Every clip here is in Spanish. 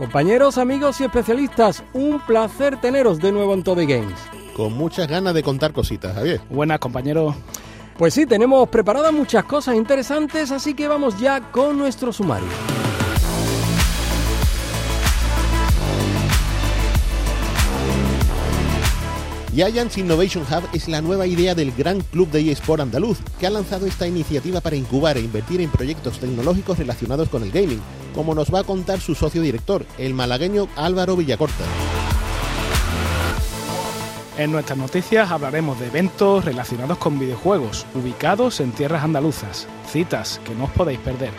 Compañeros, amigos y especialistas, un placer teneros de nuevo en Todo Games. Con muchas ganas de contar cositas, Javier. Buenas, compañero. Pues sí, tenemos preparadas muchas cosas interesantes, así que vamos ya con nuestro sumario. Giants Innovation Hub es la nueva idea del Gran Club de eSport andaluz, que ha lanzado esta iniciativa para incubar e invertir en proyectos tecnológicos relacionados con el gaming, como nos va a contar su socio director, el malagueño Álvaro Villacorta. En nuestras noticias hablaremos de eventos relacionados con videojuegos, ubicados en tierras andaluzas, citas que no os podéis perder.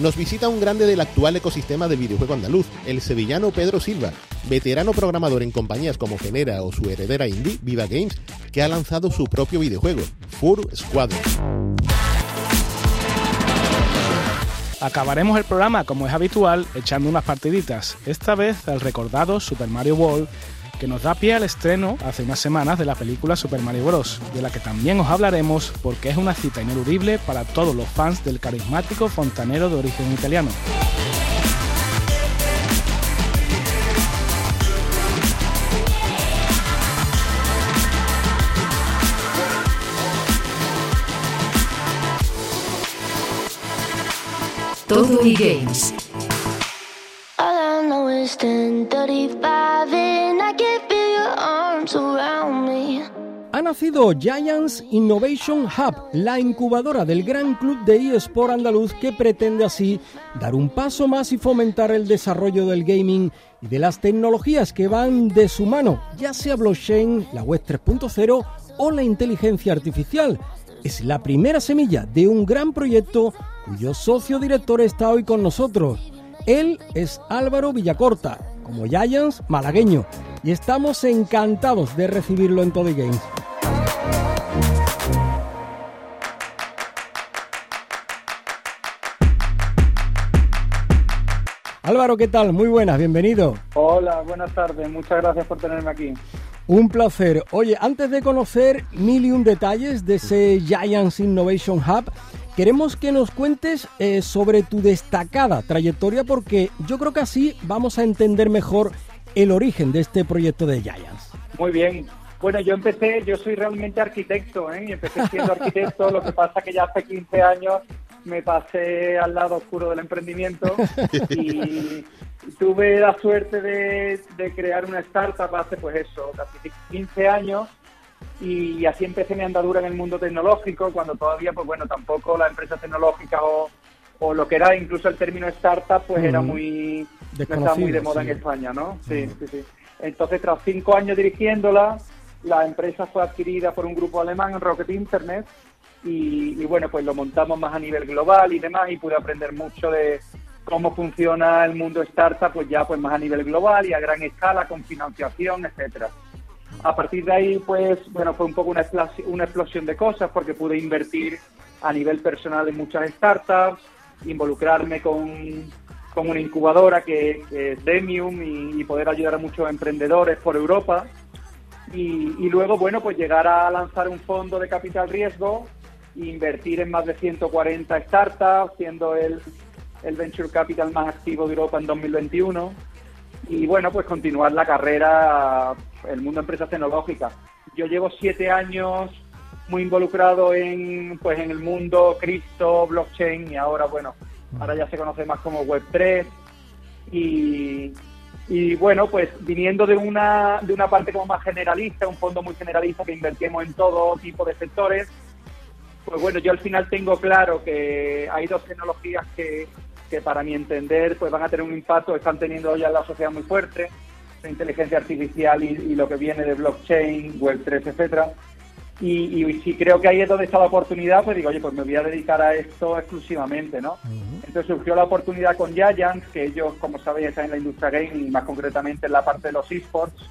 Nos visita un grande del actual ecosistema del videojuego andaluz, el sevillano Pedro Silva, veterano programador en compañías como Genera o su heredera indie, Viva Games, que ha lanzado su propio videojuego, Fur Squadron. Acabaremos el programa, como es habitual, echando unas partiditas, esta vez al recordado Super Mario World, que nos da pie al estreno hace unas semanas de la película Super Mario Bros., de la que también os hablaremos porque es una cita ineludible para todos los fans del carismático fontanero de origen italiano. Todo y Games. All I know is 10:35 and Ha nacido Giants Innovation Hub, la incubadora del gran club de eSport andaluz que pretende así dar un paso más y fomentar el desarrollo del gaming y de las tecnologías que van de su mano, ya sea blockchain, la web 3.0 o la inteligencia artificial. Es la primera semilla de un gran proyecto cuyo socio director está hoy con nosotros. Él es Álvaro Villacorta, como Giants malagueño, y estamos encantados de recibirlo en Todo Games. Álvaro, ¿qué tal? Muy buenas, bienvenido. Hola, buenas tardes. Muchas gracias por tenerme aquí. Un placer. Oye, antes de conocer mil y un detalles de ese Giants Innovation Hub, queremos que nos cuentes eh, sobre tu destacada trayectoria porque yo creo que así vamos a entender mejor el origen de este proyecto de Giants. Muy bien. Bueno, yo empecé, yo soy realmente arquitecto, ¿eh? Y empecé siendo arquitecto, lo que pasa que ya hace 15 años me pasé al lado oscuro del emprendimiento y tuve la suerte de, de crear una startup hace pues eso, casi 15 años y así empecé mi andadura en el mundo tecnológico cuando todavía pues bueno tampoco la empresa tecnológica o, o lo que era incluso el término startup pues era Mm. muy no estaba muy de moda sí. en España no sí sí sí entonces tras cinco años dirigiéndola la empresa fue adquirida por un grupo alemán Rocket Internet y, bueno pues lo montamos más a nivel global y demás y pude aprender mucho de cómo funciona el mundo startup pues ya pues más a nivel global y a gran escala con financiación etcétera a partir de ahí, pues, bueno, fue un poco una explosión, de cosas porque pude invertir a nivel personal en muchas startups, involucrarme con, con una incubadora que, es Demium y, poder ayudar a muchos emprendedores por Europa. Y, y luego, bueno, pues llegar a lanzar un fondo de capital riesgo invertir en más de 140 startups, siendo el, el venture capital más activo de Europa en 2021 y bueno, pues continuar la carrera el mundo de empresas tecnológicas. Yo llevo siete años muy involucrado en pues en el mundo cripto, blockchain y ahora bueno, ahora ya se conoce más como Web3 y, y bueno, pues viniendo de una de una parte como más generalista, un fondo muy generalista que invertimos en todo tipo de sectores, pues bueno, yo al final tengo claro que hay dos tecnologías que, que para mi entender pues van a tener un impacto, están teniendo ya en la sociedad muy fuerte, la inteligencia artificial y, y lo que viene de blockchain, web 3, etcétera. Y, y, si creo que ahí es donde está la oportunidad, pues digo, oye, pues me voy a dedicar a esto exclusivamente, ¿no? Entonces surgió la oportunidad con Giants, que ellos, como sabéis, están en la industria gaming y más concretamente en la parte de los esports,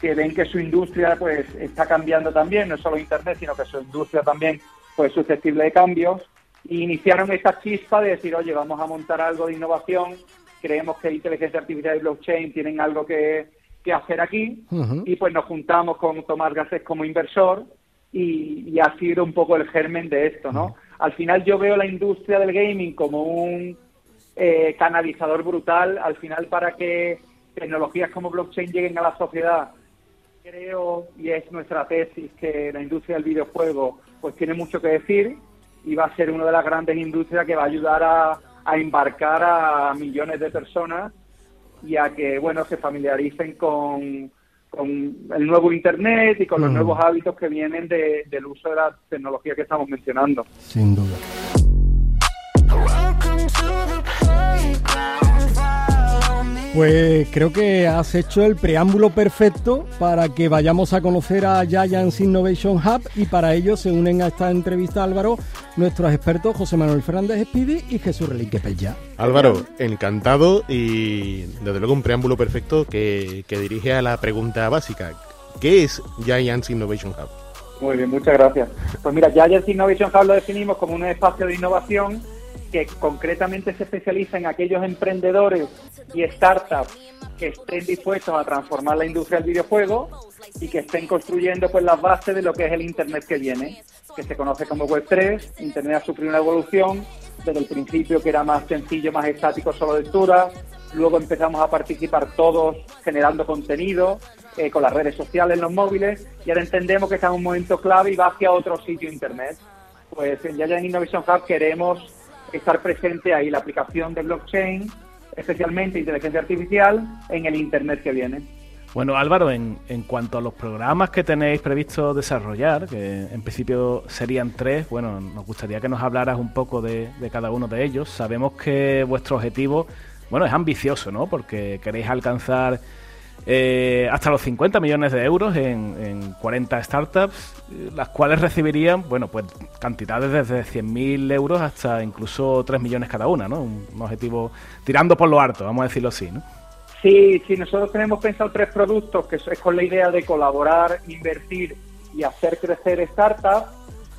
que ven que su industria pues está cambiando también, no solo Internet, sino que su industria también pues susceptible de cambios. Y iniciaron esta chispa de decir, oye, vamos a montar algo de innovación, creemos que inteligencia artificial y blockchain tienen algo que, que hacer aquí, y pues nos juntamos con Tomás Gasset como inversor, y, ha sido un poco el germen de esto, ¿no? Al final yo veo la industria del gaming como un eh, canalizador brutal, al final para que tecnologías como blockchain lleguen a la sociedad, creo, y es nuestra tesis, que la industria del videojuego pues tiene mucho que decir y va a ser una de las grandes industrias que va a ayudar a, a embarcar a millones de personas y a que, bueno, se familiaricen con con el nuevo Internet y con los mm. nuevos hábitos que vienen del uso de la tecnología que estamos mencionando. Sin duda. Pues creo que has hecho el preámbulo perfecto para que vayamos a conocer a Giants Innovation Hub y para ello se unen a esta entrevista Álvaro nuestros expertos José Manuel Fernández Espidi y Jesús Relique Pella. Álvaro, encantado y desde luego un preámbulo perfecto que, que dirige a la pregunta básica. ¿Qué es Giants Innovation Hub? Muy bien, muchas gracias. Pues mira, Giants Innovation Hub lo definimos como un espacio de innovación que concretamente se especializa en aquellos emprendedores y startups que estén dispuestos a transformar la industria del videojuego y que estén construyendo pues las bases de lo que es el Internet que viene, que se conoce como Web3. Internet ha sufrido una evolución desde el principio que era más sencillo, más estático, solo lectura. Luego empezamos a participar todos generando contenido eh, con las redes sociales, los móviles, y ahora entendemos que está en un momento clave y va hacia otro sitio Internet. Pues en Yaya Innovation Hub queremos estar presente ahí la aplicación de blockchain, especialmente inteligencia artificial, en el Internet que viene. Bueno, Álvaro, en, en, cuanto a los programas que tenéis previsto desarrollar, que en principio serían tres, bueno, nos gustaría que nos hablaras un poco de, de cada uno de ellos. Sabemos que vuestro objetivo, bueno, es ambicioso, ¿no? Porque queréis alcanzar eh, hasta los 50 millones de euros en, 40 startups, las cuales recibirían, bueno, pues cantidades desde 100.000 euros hasta incluso 3 millones cada una, ¿no? Un, objetivo tirando por lo harto, vamos a decirlo así, ¿no? Sí, sí, nosotros tenemos pensado tres productos, que es con la idea de colaborar, invertir y hacer crecer startups,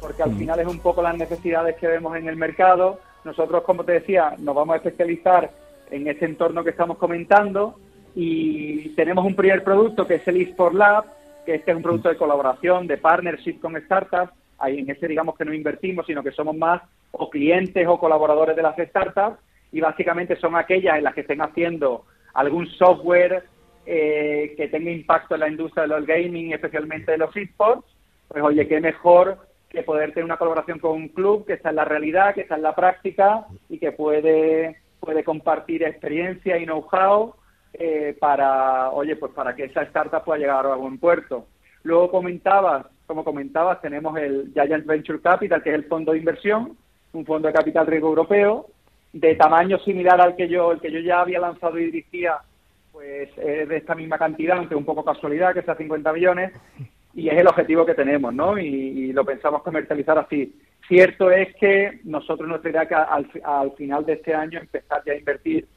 porque al mm. final es un poco las necesidades que vemos en el mercado. Nosotros, como te decía, nos vamos a especializar en ese entorno que estamos comentando, y tenemos un primer producto que es el eSport Lab, que este es un producto de colaboración, de partnership con startups. Ahí en ese digamos que no invertimos, sino que somos más o clientes o colaboradores de las startups y básicamente son aquellas en las que estén haciendo algún software eh, que tenga impacto en la industria de los gaming, especialmente de los esports. Pues oye, qué mejor que poder tener una colaboración con un club que está en la realidad, que está en la práctica y que puede, puede compartir experiencia y know-how eh, para, oye, pues para que esa startup pueda llegar a buen puerto. Luego comentabas, como comentabas, tenemos el Giant Venture Capital, que es el fondo de inversión, un fondo de capital riesgo europeo, de tamaño similar al que yo, el que yo ya había lanzado y dirigía, pues es de esta misma cantidad, aunque un poco casualidad, que sea 50 millones, y es el objetivo que tenemos, ¿no? Y, lo pensamos comercializar así. Cierto es que nosotros nuestra idea que al, al final de este año empezar ya a invertir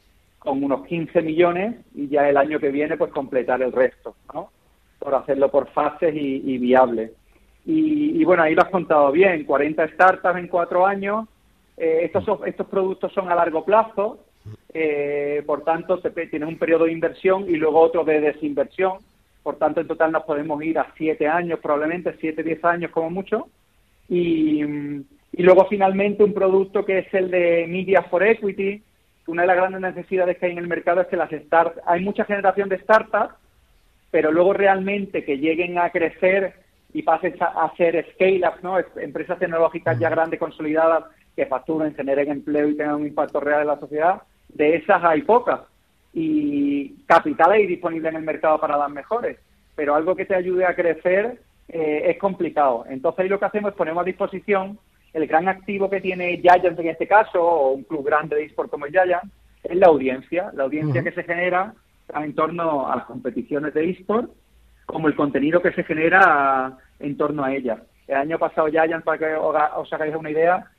con unos 15 millones y ya el año que viene pues completar el resto, ¿no? Por hacerlo por fases y, viable. Y, bueno, ahí lo has contado bien, 40 startups en cuatro años. Eh, estos, estos productos son a largo plazo, eh, por tanto se, tiene un periodo de inversión y luego otro de desinversión. Por tanto, en total nos podemos ir a siete años, probablemente siete, diez años como mucho. Y, y luego finalmente un producto que es el de Media for Equity, una de las grandes necesidades que hay en el mercado es que las startups, hay mucha generación de startups, pero luego realmente que lleguen a crecer y pasen a ser scale-ups, ¿no? empresas tecnológicas ya grandes, consolidadas, que facturen, generen empleo y tengan un impacto real en la sociedad, de esas hay pocas. Y capital hay disponible en el mercado para las mejores, pero algo que te ayude a crecer eh, es complicado. Entonces ahí lo que hacemos es ponemos a disposición el gran activo que tiene Giants en este caso, o un club grande de eSport como Giants, es la audiencia, la audiencia que se genera en torno a las competiciones de eSport, como el contenido que se genera en torno a ellas. El año pasado Giant, para que os hagáis una idea,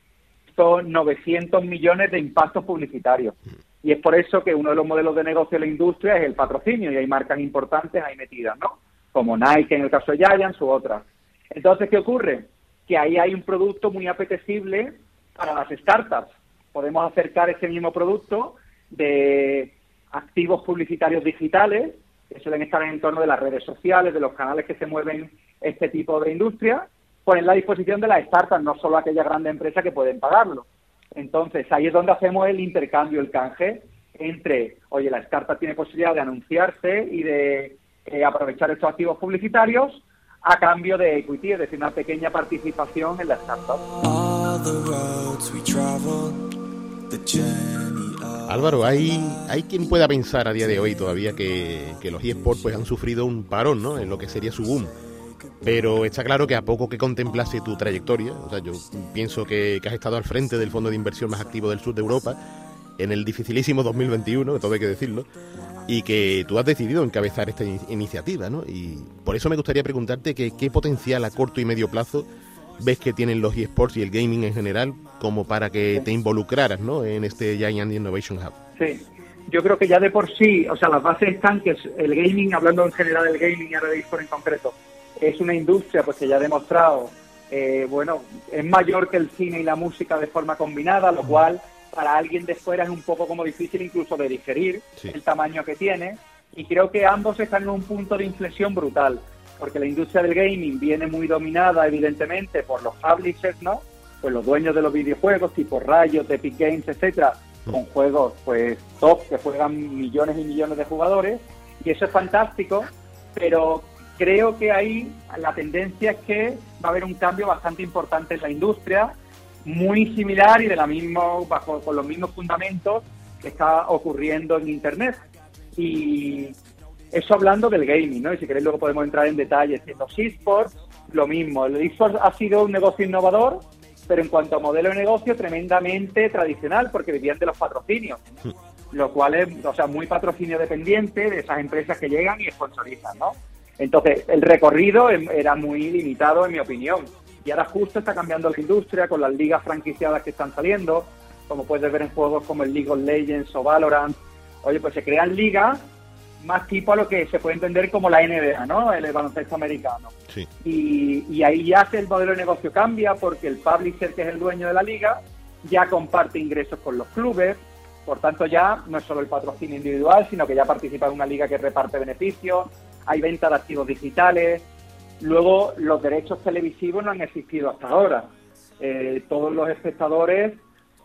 son 900 millones de impactos publicitarios. Y es por eso que uno de los modelos de negocio de la industria es el patrocinio y hay marcas importantes ahí metidas, ¿no? Como Nike en el caso de Giants u otras. Entonces, ¿qué ocurre? Que ahí hay un producto muy apetecible para las startups. Podemos acercar ese mismo producto de activos publicitarios digitales que suelen estar en torno de las redes sociales, de los canales que se mueven este tipo de industria, ponen la disposición de las startups, no solo aquellas grandes empresas que pueden pagarlo. Entonces, ahí es donde hacemos el intercambio, el canje entre, oye, la startup tiene posibilidad de anunciarse y de eh, aprovechar estos activos publicitarios a cambio de equity, es decir, una pequeña participación en la startup. Álvaro, hay, hay quien pueda pensar a día de hoy todavía que, los eSports pues, han sufrido un parón ¿no? en lo que sería su boom. Pero está claro que a poco que contemplase tu trayectoria, o sea, yo pienso que, has estado al frente del fondo de inversión más activo del sur de Europa en el dificilísimo 2021, todo hay que decirlo, y que tú has decidido encabezar esta iniciativa, ¿no? Y por eso me gustaría preguntarte que, qué potencial a corto y medio plazo ves que tienen los eSports y el gaming en general como para que te involucraras ¿no? en este Giant Innovation Hub? Sí, yo creo que ya de por sí, o sea, las bases están que el gaming, hablando en general del gaming y ahora de eSports en concreto, es una industria pues que ya ha demostrado, eh, bueno, es mayor que el cine y la música de forma combinada, lo cual para alguien de fuera es un poco como difícil incluso de digerir el tamaño que tiene. Y creo que ambos están en un punto de inflexión brutal porque la industria del gaming viene muy dominada, evidentemente, por los publishers, ¿no? Pues los dueños de los videojuegos, tipo Riot, Epic Games, etcétera, con juegos, pues, top, que juegan millones y millones de jugadores, y eso es fantástico, pero creo que ahí la tendencia es que va a haber un cambio bastante importante en la industria, muy similar y de la misma, bajo con los mismos fundamentos que está ocurriendo en Internet. Y eso hablando del gaming, ¿no? Y si queréis luego podemos entrar en detalles. En los esports, lo mismo. El esports ha sido un negocio innovador, pero en cuanto a modelo de negocio, tremendamente tradicional, porque vivían de los patrocinios. Lo cual es, o sea, muy patrocinio dependiente de esas empresas que llegan y sponsorizan, ¿no? Entonces, el recorrido em, era muy limitado, en mi opinión. Y ahora justo está cambiando la industria con las ligas franquiciadas que están saliendo, como puedes ver en juegos como el League of Legends o Valorant. Oye, pues se crean ligas más tipo a lo que se puede entender como la NBA, ¿no? El baloncesto americano. Sí. Y, ahí ya el modelo de negocio cambia porque el publisher, que es el dueño de la liga, ya comparte ingresos con los clubes. Por tanto, ya no es solo el patrocinio individual, sino que ya participa en una liga que reparte beneficios, hay venta de activos digitales. Luego, los derechos televisivos no han existido hasta ahora. Eh, todos los espectadores,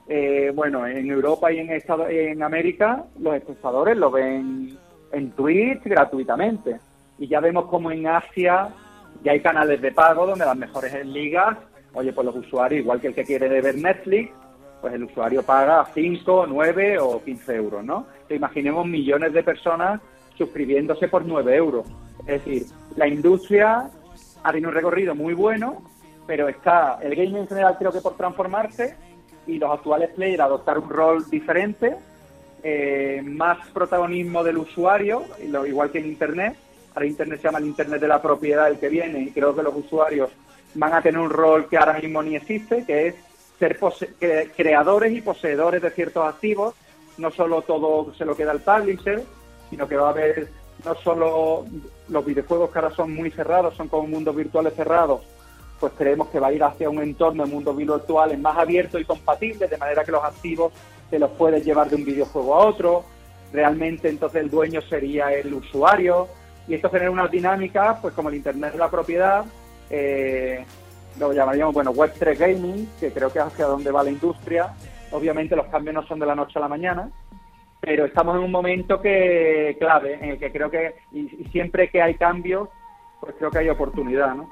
eh, bueno, en Europa y en, en América, los espectadores lo ven en Twitch gratuitamente. Y ya vemos como en Asia ya hay canales de pago donde las mejores ligas, oye, pues los usuarios, igual que el que quiere ver Netflix, pues el usuario paga 5, 9 o 15 euros, ¿no? Te imaginemos millones de personas suscribiéndose por 9 euros. Es decir, la industria ha tenido un recorrido muy bueno, pero está el gaming en general creo que por transformarse y los actuales players adoptar un rol diferente eh, más protagonismo del usuario, igual que en Internet. Ahora Internet se llama el Internet de la propiedad el que viene y creo que los usuarios van a tener un rol que ahora mismo ni existe, que es ser creadores y poseedores de ciertos activos. No solo todo se lo queda al publisher, sino que va a haber no solo los videojuegos que ahora son muy cerrados, son como mundos virtuales cerrados, pues creemos que va a ir hacia un entorno de mundos virtuales más abierto y compatible, de manera que los activos se los puedes llevar de un videojuego a otro, realmente entonces el dueño sería el usuario, y esto genera unas dinámicas, pues como el Internet de la propiedad, eh, lo llamaríamos, bueno, Web3 Gaming, que creo que es hacia donde va la industria. Obviamente los cambios no son de la noche a la mañana, pero estamos en un momento que clave, en el que creo que, y, siempre que hay cambios, pues creo que hay oportunidad, ¿no?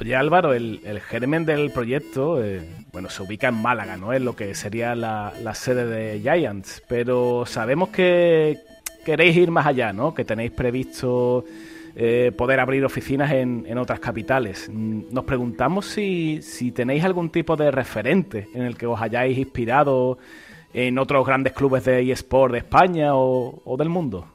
Oye Álvaro, el, germen del proyecto, eh, bueno, se ubica en Málaga, ¿no? Es lo que sería la, sede de Giants, pero sabemos que queréis ir más allá, ¿no? Que tenéis previsto eh, poder abrir oficinas en, otras capitales. Nos preguntamos si, tenéis algún tipo de referente en el que os hayáis inspirado en otros grandes clubes de eSport de España o, del mundo.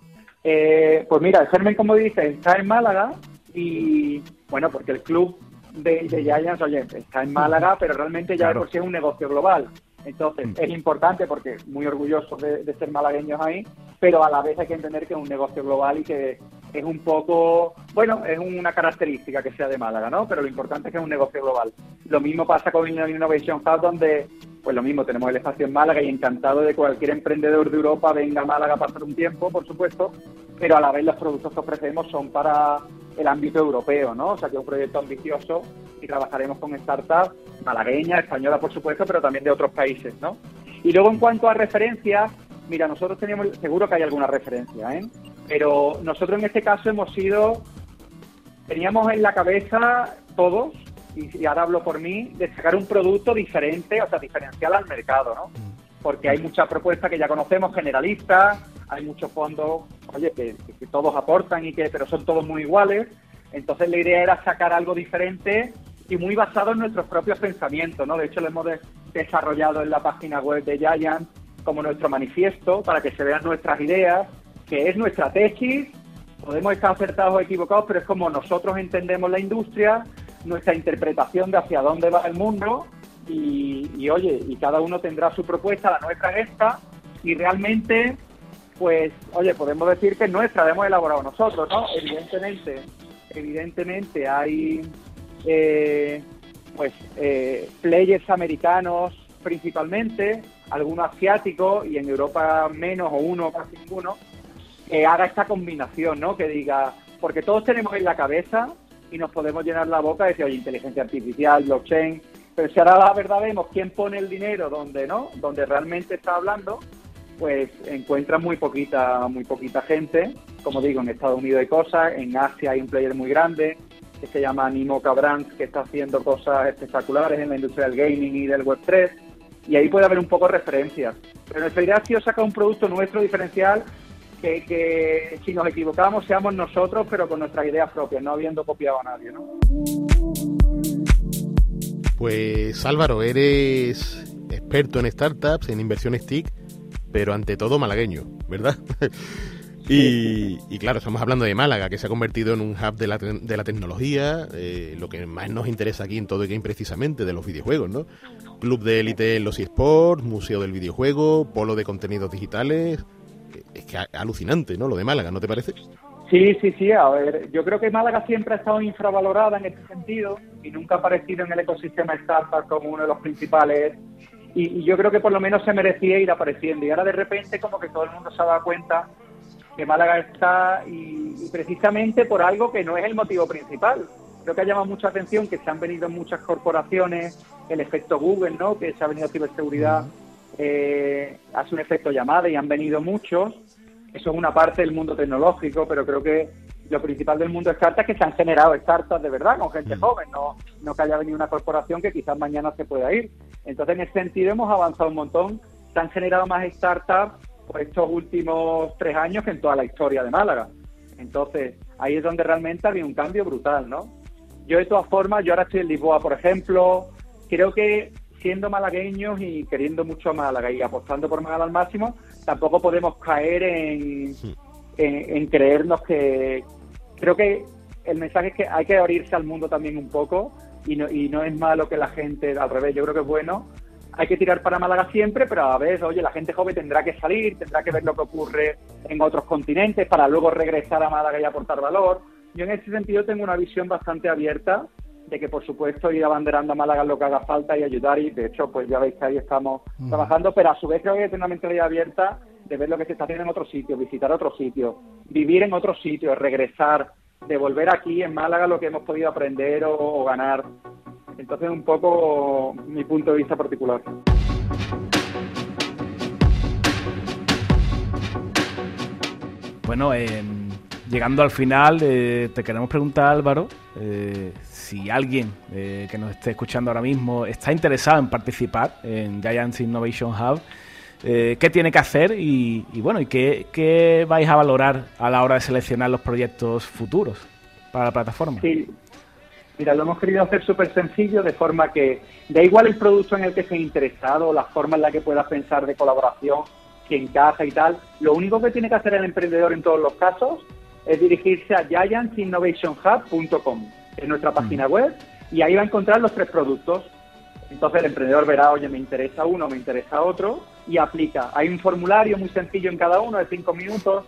Eh, pues mira, el germen, como dices, está en Málaga Y bueno, porque el club de, de Giants, oye, está en Málaga, pero realmente ya por sí es un negocio global. Entonces, es importante porque muy orgulloso de, de ser malagueños ahí, pero a la vez hay que entender que es un negocio global y que es un poco, bueno, es una característica que sea de Málaga, ¿no? Pero lo importante es que es un negocio global. Lo mismo pasa con Innovation Hub, donde, pues lo mismo, tenemos el espacio en Málaga y encantado de cualquier emprendedor de Europa venga a Málaga a pasar un tiempo, por supuesto, pero a la vez los productos que ofrecemos son para el ámbito europeo, ¿no? O sea que es un proyecto ambicioso y trabajaremos con startups malagueñas, españolas, por supuesto, pero también de otros países, ¿no? Y luego en cuanto a referencias, mira, nosotros teníamos, seguro que hay alguna referencia, ¿eh? Pero nosotros en este caso hemos sido, teníamos en la cabeza todos, y, ahora hablo por mí, de sacar un producto diferente, o sea, diferencial al mercado, ¿no? Porque hay muchas propuestas que ya conocemos, generalistas, hay muchos fondos, oye, que, que todos aportan y que, pero son todos muy iguales. Entonces la idea era sacar algo diferente y muy basado en nuestros propios pensamientos, ¿no? De hecho, lo hemos desarrollado en la página web de Giant como nuestro manifiesto para que se vean nuestras ideas que es nuestra tesis. Podemos estar acertados o equivocados, pero es como nosotros entendemos la industria, nuestra interpretación de hacia dónde va el mundo y, oye, y cada uno tendrá su propuesta, la nuestra es esta, y realmente, pues, oye, podemos decir que es nuestra, la hemos elaborado nosotros, ¿no? Evidentemente, evidentemente hay, eh, pues, eh, players americanos principalmente, algunos asiáticos y en Europa menos o uno, casi ninguno, que haga esta combinación, ¿no? Que diga, porque todos tenemos en la cabeza y nos podemos llenar la boca de decir, oye, inteligencia artificial, blockchain, pero si ahora la verdad vemos quién pone el dinero donde no, donde realmente está hablando, pues encuentra muy poquita, muy poquita gente. Como digo, en Estados Unidos hay cosas, en Asia hay un player muy grande que se llama Nimo Brands, que está haciendo cosas espectaculares en la industria del gaming y del web 3, y ahí puede haber un poco de referencias. Pero idea ha sido sacar un producto nuestro diferencial que, si nos equivocamos seamos nosotros, pero con nuestras ideas propias, no habiendo copiado a nadie, ¿no? Pues Álvaro, eres experto en startups, en inversiones TIC, pero ante todo malagueño, ¿verdad? y, claro, estamos hablando de Málaga, que se ha convertido en un hub de la, de la tecnología, eh, lo que más nos interesa aquí en todo el game precisamente, de los videojuegos, ¿no? Club de élite en los eSports, Museo del Videojuego, Polo de Contenidos Digitales, es que alucinante, ¿no? Lo de Málaga, ¿no te parece? Sí, sí, sí. A ver, yo creo que Málaga siempre ha estado infravalorada en este sentido y nunca ha aparecido en el ecosistema startup como uno de los principales. Y, yo creo que por lo menos se merecía ir apareciendo. Y ahora de repente como que todo el mundo se ha dado cuenta que Málaga está y, precisamente por algo que no es el motivo principal. Creo que ha llamado mucha atención que se han venido muchas corporaciones, el efecto Google, ¿no? Que se ha venido ciberseguridad eh, hace un efecto llamada y han venido muchos. Eso es una parte del mundo tecnológico, pero creo que lo principal del mundo startups es que se han generado startups de verdad con gente mm. joven, no, no que haya venido una corporación que quizás mañana se pueda ir. Entonces, en ese sentido, hemos avanzado un montón. Se han generado más startups por estos últimos tres años que en toda la historia de Málaga. Entonces, ahí es donde realmente ha habido un cambio brutal, ¿no? Yo, de todas formas, yo ahora estoy en Lisboa, por ejemplo. Creo que siendo malagueños y queriendo mucho a Málaga y apostando por Málaga al máximo, tampoco podemos caer en, en, creernos que... Creo que el mensaje es que hay que abrirse al mundo también un poco y no, y no es malo que la gente, al revés, yo creo que es bueno. Hay que tirar para Málaga siempre, pero a veces, oye, la gente joven tendrá que salir, tendrá que ver lo que ocurre en otros continentes para luego regresar a Málaga y aportar valor. Yo en ese sentido tengo una visión bastante abierta de que por supuesto ir abanderando a Málaga lo que haga falta y ayudar y de hecho pues ya veis que ahí estamos trabajando, pero a su vez creo que hay una mentalidad abierta de ver lo que se está haciendo en otro sitio, visitar otro sitio, vivir en otro sitio, regresar, devolver aquí en Málaga lo que hemos podido aprender o, ganar. Entonces un poco mi punto de vista particular. Bueno, llegando al final, eh, te queremos preguntar, Álvaro, eh, si alguien eh, que nos esté escuchando ahora mismo está interesado en participar en Giants Innovation Hub, eh, ¿qué tiene que hacer y, bueno, y qué, vais a valorar a la hora de seleccionar los proyectos futuros para la plataforma? Sí. Mira, lo hemos querido hacer súper sencillo, de forma que da igual el producto en el que esté interesado, la forma en la que puedas pensar de colaboración, que encaja y tal. Lo único que tiene que hacer el emprendedor en todos los casos es dirigirse a giantsinnovationhub.com, es nuestra página web, y ahí va a encontrar los tres productos. Entonces el emprendedor verá, oye, me interesa uno, me interesa otro, y aplica. Hay un formulario muy sencillo en cada uno de cinco minutos,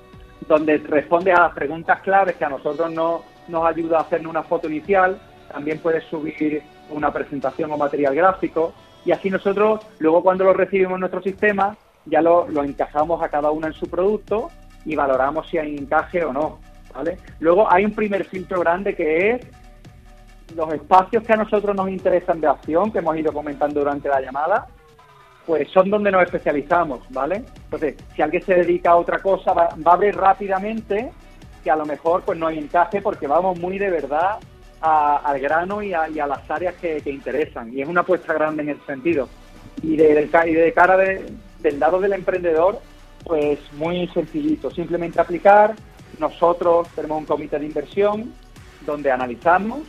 donde responde a las preguntas claves que a nosotros no, nos ayuda a hacer una foto inicial. También puedes subir una presentación o material gráfico. Y así nosotros, luego cuando lo recibimos en nuestro sistema, ya lo, lo encajamos a cada uno en su producto y valoramos si hay encaje o no. ¿vale? Luego hay un primer filtro grande que es los espacios que a nosotros nos interesan de acción, que hemos ido comentando durante la llamada, pues son donde nos especializamos, ¿vale? Entonces, si alguien se dedica a otra cosa, va, a ver rápidamente que a lo mejor pues no hay encaje porque vamos muy de verdad al grano y a, las áreas que, interesan. Y es una apuesta grande en ese sentido. Y de cara del lado del emprendedor, pues muy sencillito. Simplemente aplicar. Nosotros tenemos un comité de inversión donde analizamos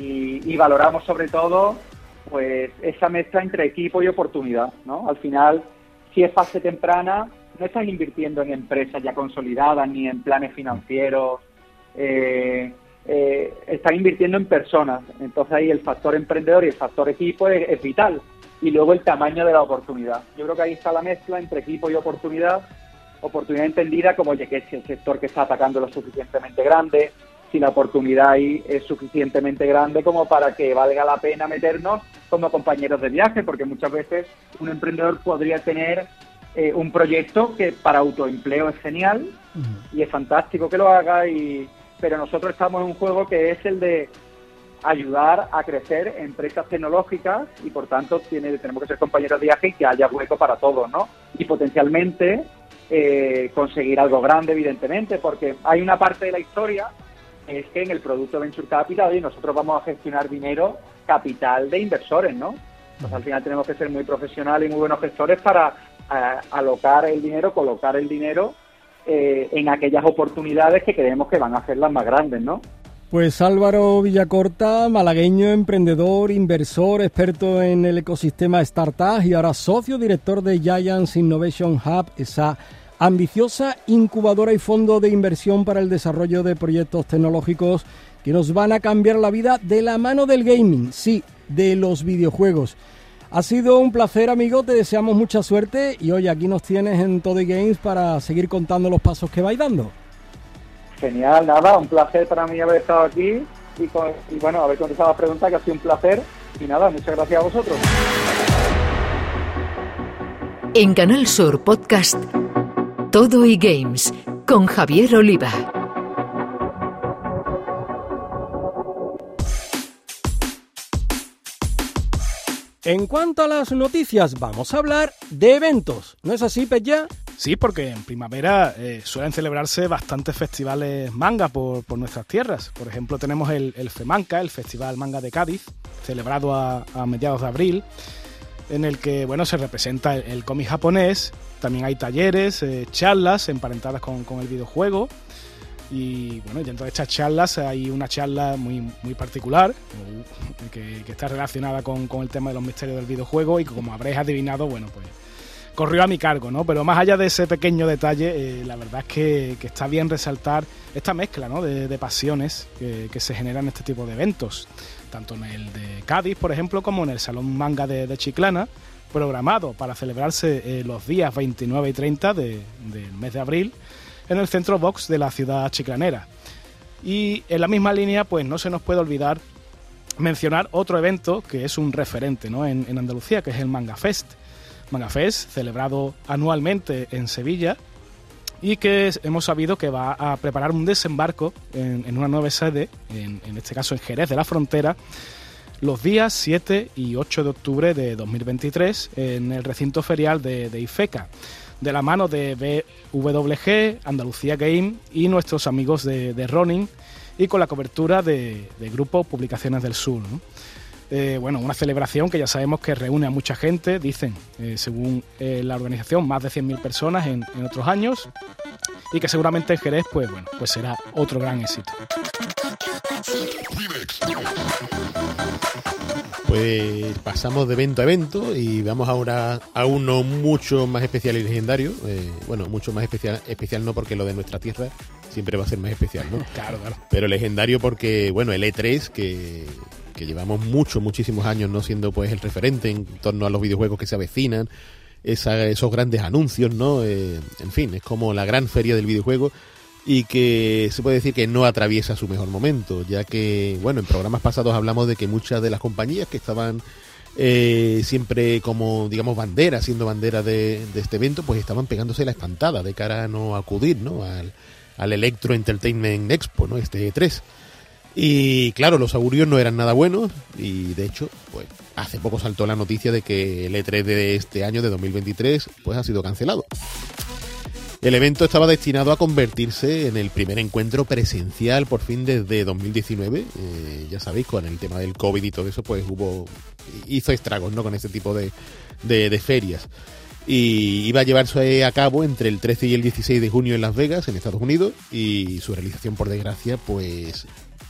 y, valoramos sobre todo pues esa mezcla entre equipo y oportunidad, ¿no? Al final, si es fase temprana, no estás invirtiendo en empresas ya consolidadas ni en planes financieros, eh, eh, invirtiendo en personas. Entonces ahí el factor emprendedor y el factor equipo es, vital. Y luego el tamaño de la oportunidad. Yo creo que ahí está la mezcla entre equipo y oportunidad. Oportunidad entendida como, oye, que es el sector que está atacando lo suficientemente grande, si la oportunidad ahí es suficientemente grande como para que valga la pena meternos como compañeros de viaje, porque muchas veces un emprendedor podría tener eh, un proyecto que para autoempleo es genial y es fantástico que lo haga, y, pero nosotros estamos en un juego que es el de ayudar a crecer empresas tecnológicas y por tanto tiene, tenemos que ser compañeros de viaje y que haya hueco para todos, ¿no? Y potencialmente eh, conseguir algo grande, evidentemente, porque hay una parte de la historia es que en el producto Venture Capital y nosotros vamos a gestionar dinero capital de inversores, ¿no? Pues al final tenemos que ser muy profesionales y muy buenos gestores para alocar el dinero, colocar el dinero eh, en aquellas oportunidades que creemos que van a ser las más grandes, ¿no? Pues Álvaro Villacorta, malagueño, emprendedor, inversor, experto en el ecosistema startup y ahora socio director de Giants Innovation Hub, esa ambiciosa incubadora y fondo de inversión para el desarrollo de proyectos tecnológicos que nos van a cambiar la vida de la mano del gaming, sí, de los videojuegos. Ha sido un placer, amigo, te deseamos mucha suerte y hoy aquí nos tienes en Todo Games para seguir contando los pasos que vais dando. Genial, nada, un placer para mí haber estado aquí y, y bueno, haber contestado las preguntas, que ha sido un placer y nada, muchas gracias a vosotros. En Canal Sur Podcast todo y Games con Javier Oliva. En cuanto a las noticias, vamos a hablar de eventos. ¿No es así, Peña? Sí, porque en primavera eh, suelen celebrarse bastantes festivales manga por, nuestras tierras. Por ejemplo, tenemos el, FEMANCA, el Festival Manga de Cádiz, celebrado a, mediados de abril, en el que bueno, se representa el cómic japonés también hay talleres, eh, charlas emparentadas con, el videojuego. Y bueno, dentro de estas charlas hay una charla muy, muy particular que, está relacionada con, el tema de los misterios del videojuego y que como habréis adivinado, bueno, pues corrió a mi cargo, ¿no? Pero más allá de ese pequeño detalle, eh, la verdad es que, está bien resaltar esta mezcla ¿no? de, pasiones que, se generan en este tipo de eventos, tanto en el de Cádiz, por ejemplo, como en el Salón Manga de Chiclana, programado para celebrarse eh, los días 29 y 30 del mes de abril en el centro box de la ciudad chiclanera. Y en la misma línea, pues no se nos puede olvidar mencionar otro evento que es un referente en, Andalucía, que es el Manga Fest. Manga Fest, celebrado anualmente en Sevilla y que hemos sabido que va a preparar un desembarco en, una nueva sede, en, en este caso en Jerez de la Frontera, los días 7 y 8 de octubre de 2023 en el recinto ferial de, IFECA, de la mano de BWG, Andalucía Game y nuestros amigos de, de Running y con la cobertura de, Grupo Publicaciones del Sur. Eh, bueno, una celebración que ya sabemos que reúne a mucha gente, dicen, eh, según eh, la organización, más de 100.000 personas en, en, otros años y que seguramente en Jerez, pues bueno, pues será otro gran éxito. Pues pasamos de evento a evento y vamos ahora a uno mucho más especial y legendario. Eh, bueno, mucho más especial, especial no porque lo de nuestra tierra siempre va a ser más especial, ¿no? Claro, claro. Pero legendario porque, bueno, el E3, que, que llevamos muchos, muchísimos años no siendo pues el referente en torno a los videojuegos que se avecinan, esa, esos grandes anuncios, ¿no? Eh, en fin, es como la gran feria del videojuego y que se puede decir que no atraviesa su mejor momento, ya que, bueno, en programas pasados hablamos de que muchas de las compañías que estaban eh, siempre como, digamos, bandera, siendo bandera de, este evento, pues estaban pegándose la espantada de cara a no acudir, ¿no? Al, al Electro Entertainment Expo, ¿no? Este E3. Y claro, los augurios no eran nada buenos y de hecho, pues hace poco saltó la noticia de que el E3 de este año, de 2023, pues ha sido cancelado. El evento estaba destinado a convertirse en el primer encuentro presencial por fin desde 2019. Eh, ya sabéis, con el tema del COVID y todo eso, pues hubo hizo estragos ¿no? con este tipo de, de, de ferias. Y iba a llevarse a cabo entre el 13 y el 16 de junio en Las Vegas, en Estados Unidos, y su realización, por desgracia, pues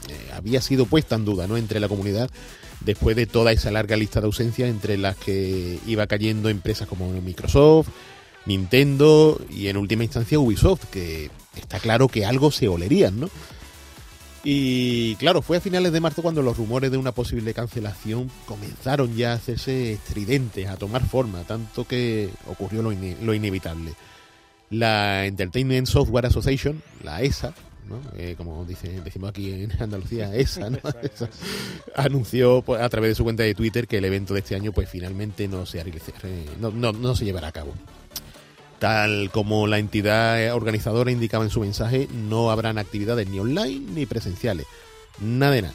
eh, había sido puesta en duda ¿no? entre la comunidad después de toda esa larga lista de ausencias entre las que iba cayendo empresas como Microsoft, Nintendo y en última instancia Ubisoft, que está claro que algo se olerían, ¿no? Y claro, fue a finales de marzo cuando los rumores de una posible cancelación comenzaron ya a hacerse estridentes, a tomar forma, tanto que ocurrió lo, ine lo inevitable. La Entertainment Software Association, la ESA, ¿no? Eh, como dice, decimos aquí en Andalucía, ESA, ¿no? ESA anunció pues, a través de su cuenta de Twitter que el evento de este año pues finalmente no se, no, no, no se llevará a cabo. Tal como la entidad organizadora indicaba en su mensaje, no habrán actividades ni online ni presenciales. Nada de nada.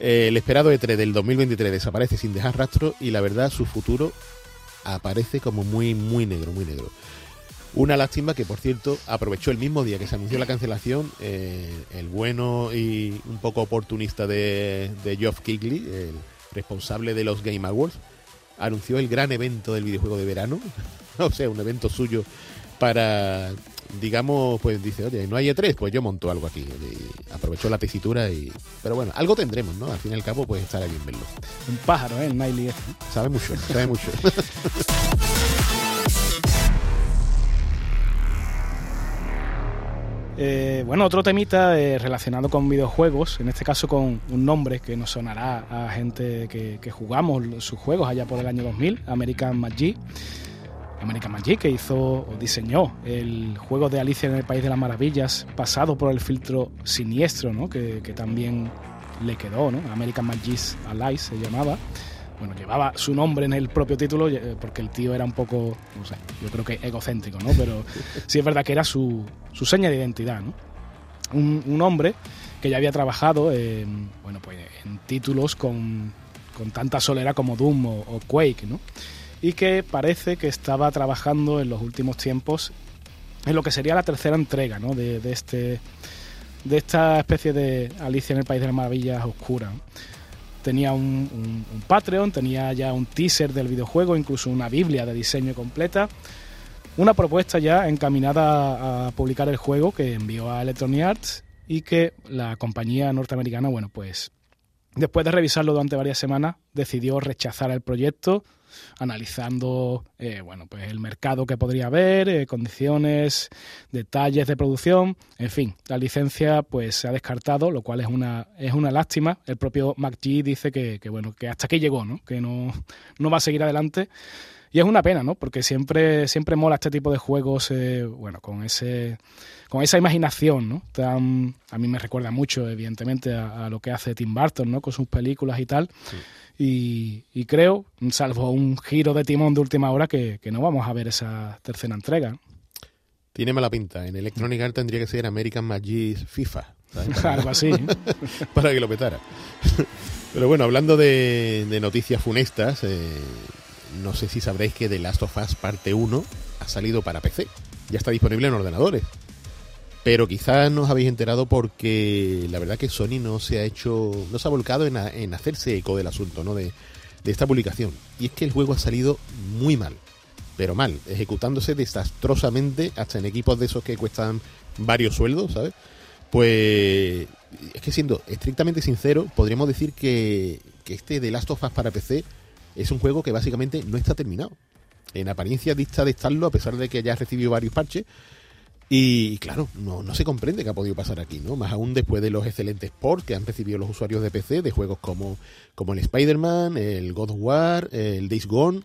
El esperado E3 del 2023 desaparece sin dejar rastro y la verdad su futuro aparece como muy, muy negro, muy negro. Una lástima que, por cierto, aprovechó el mismo día que se anunció la cancelación eh, el bueno y un poco oportunista de, de Geoff Keighley, el responsable de los Game Awards, anunció el gran evento del videojuego de verano, o sea, un evento suyo para, digamos, pues dice, oye, no hay E3, pues yo monto algo aquí. Y aprovechó la tesitura y... Pero bueno, algo tendremos, ¿no? Al fin y al cabo, pues estará bien verlo. Un pájaro, ¿eh? El Miley este. Sabe mucho, sabe mucho. Eh, bueno, otro temita eh, relacionado con videojuegos, en este caso con un nombre que nos sonará a gente que, que jugamos sus juegos allá por el año 2000, American Magic. American Magic, que hizo o diseñó el juego de Alicia en el País de las Maravillas, pasado por el filtro siniestro, ¿no? que, que también le quedó, ¿no? American Magic Alive se llamaba bueno, llevaba su nombre en el propio título porque el tío era un poco, no sé, yo creo que egocéntrico, ¿no? Pero sí es verdad que era su, su seña de identidad, ¿no? Un, hombre que ya había trabajado en, bueno, pues en títulos con, con tanta solera como Doom o, o, Quake, ¿no? Y que parece que estaba trabajando en los últimos tiempos en lo que sería la tercera entrega, ¿no? De, de este de esta especie de Alicia en el País de las Maravillas oscura. ¿no? Tenía un, Patreon, tenía ya un teaser del videojuego, incluso una Biblia de diseño completa. Una propuesta ya encaminada a, publicar el juego que envió a Electronic Arts y que la compañía norteamericana, bueno, pues después de revisarlo durante varias semanas, decidió rechazar el proyecto, analizando eh, bueno, pues el mercado que podría haber, eh, condiciones, detalles de producción, en fin, la licencia pues se ha descartado, lo cual es una, es una lástima. El propio McGee dice que, bueno, que hasta aquí llegó, ¿no? que no, no va a seguir adelante. Y es una pena, ¿no? Porque siempre, siempre mola este tipo de juegos, eh, bueno, con ese con esa imaginación, ¿no? A mí me recuerda mucho, evidentemente, a, lo que hace Tim Burton, ¿no? Con sus películas y tal. Y, y, creo, salvo un giro de timón de última hora, que, que no vamos a ver esa tercera entrega. Tiene mala pinta. En Electronic Arts tendría que ser American Magic FIFA. Algo así. para que lo petara. Pero bueno, hablando de, de noticias funestas, eh, no sé si sabréis que The Last of Us Parte 1 ha salido para PC. Ya está disponible en ordenadores. Pero quizás no os habéis enterado porque la verdad que Sony no se ha hecho, no se ha volcado en, a, en hacerse eco del asunto, ¿no? De, de, esta publicación. Y es que el juego ha salido muy mal, pero mal, ejecutándose desastrosamente hasta en equipos de esos que cuestan varios sueldos, ¿sabes? Pues es que siendo estrictamente sincero, podríamos decir que, que este The Last of Us para PC es un juego que básicamente no está terminado. En apariencia dista de estarlo, a pesar de que haya recibido varios parches. Y claro, no, no se comprende qué ha podido pasar aquí, ¿no? Más aún después de los excelentes ports que han recibido los usuarios de PC de juegos como, como el Spider-Man, el God of War, el Days Gone.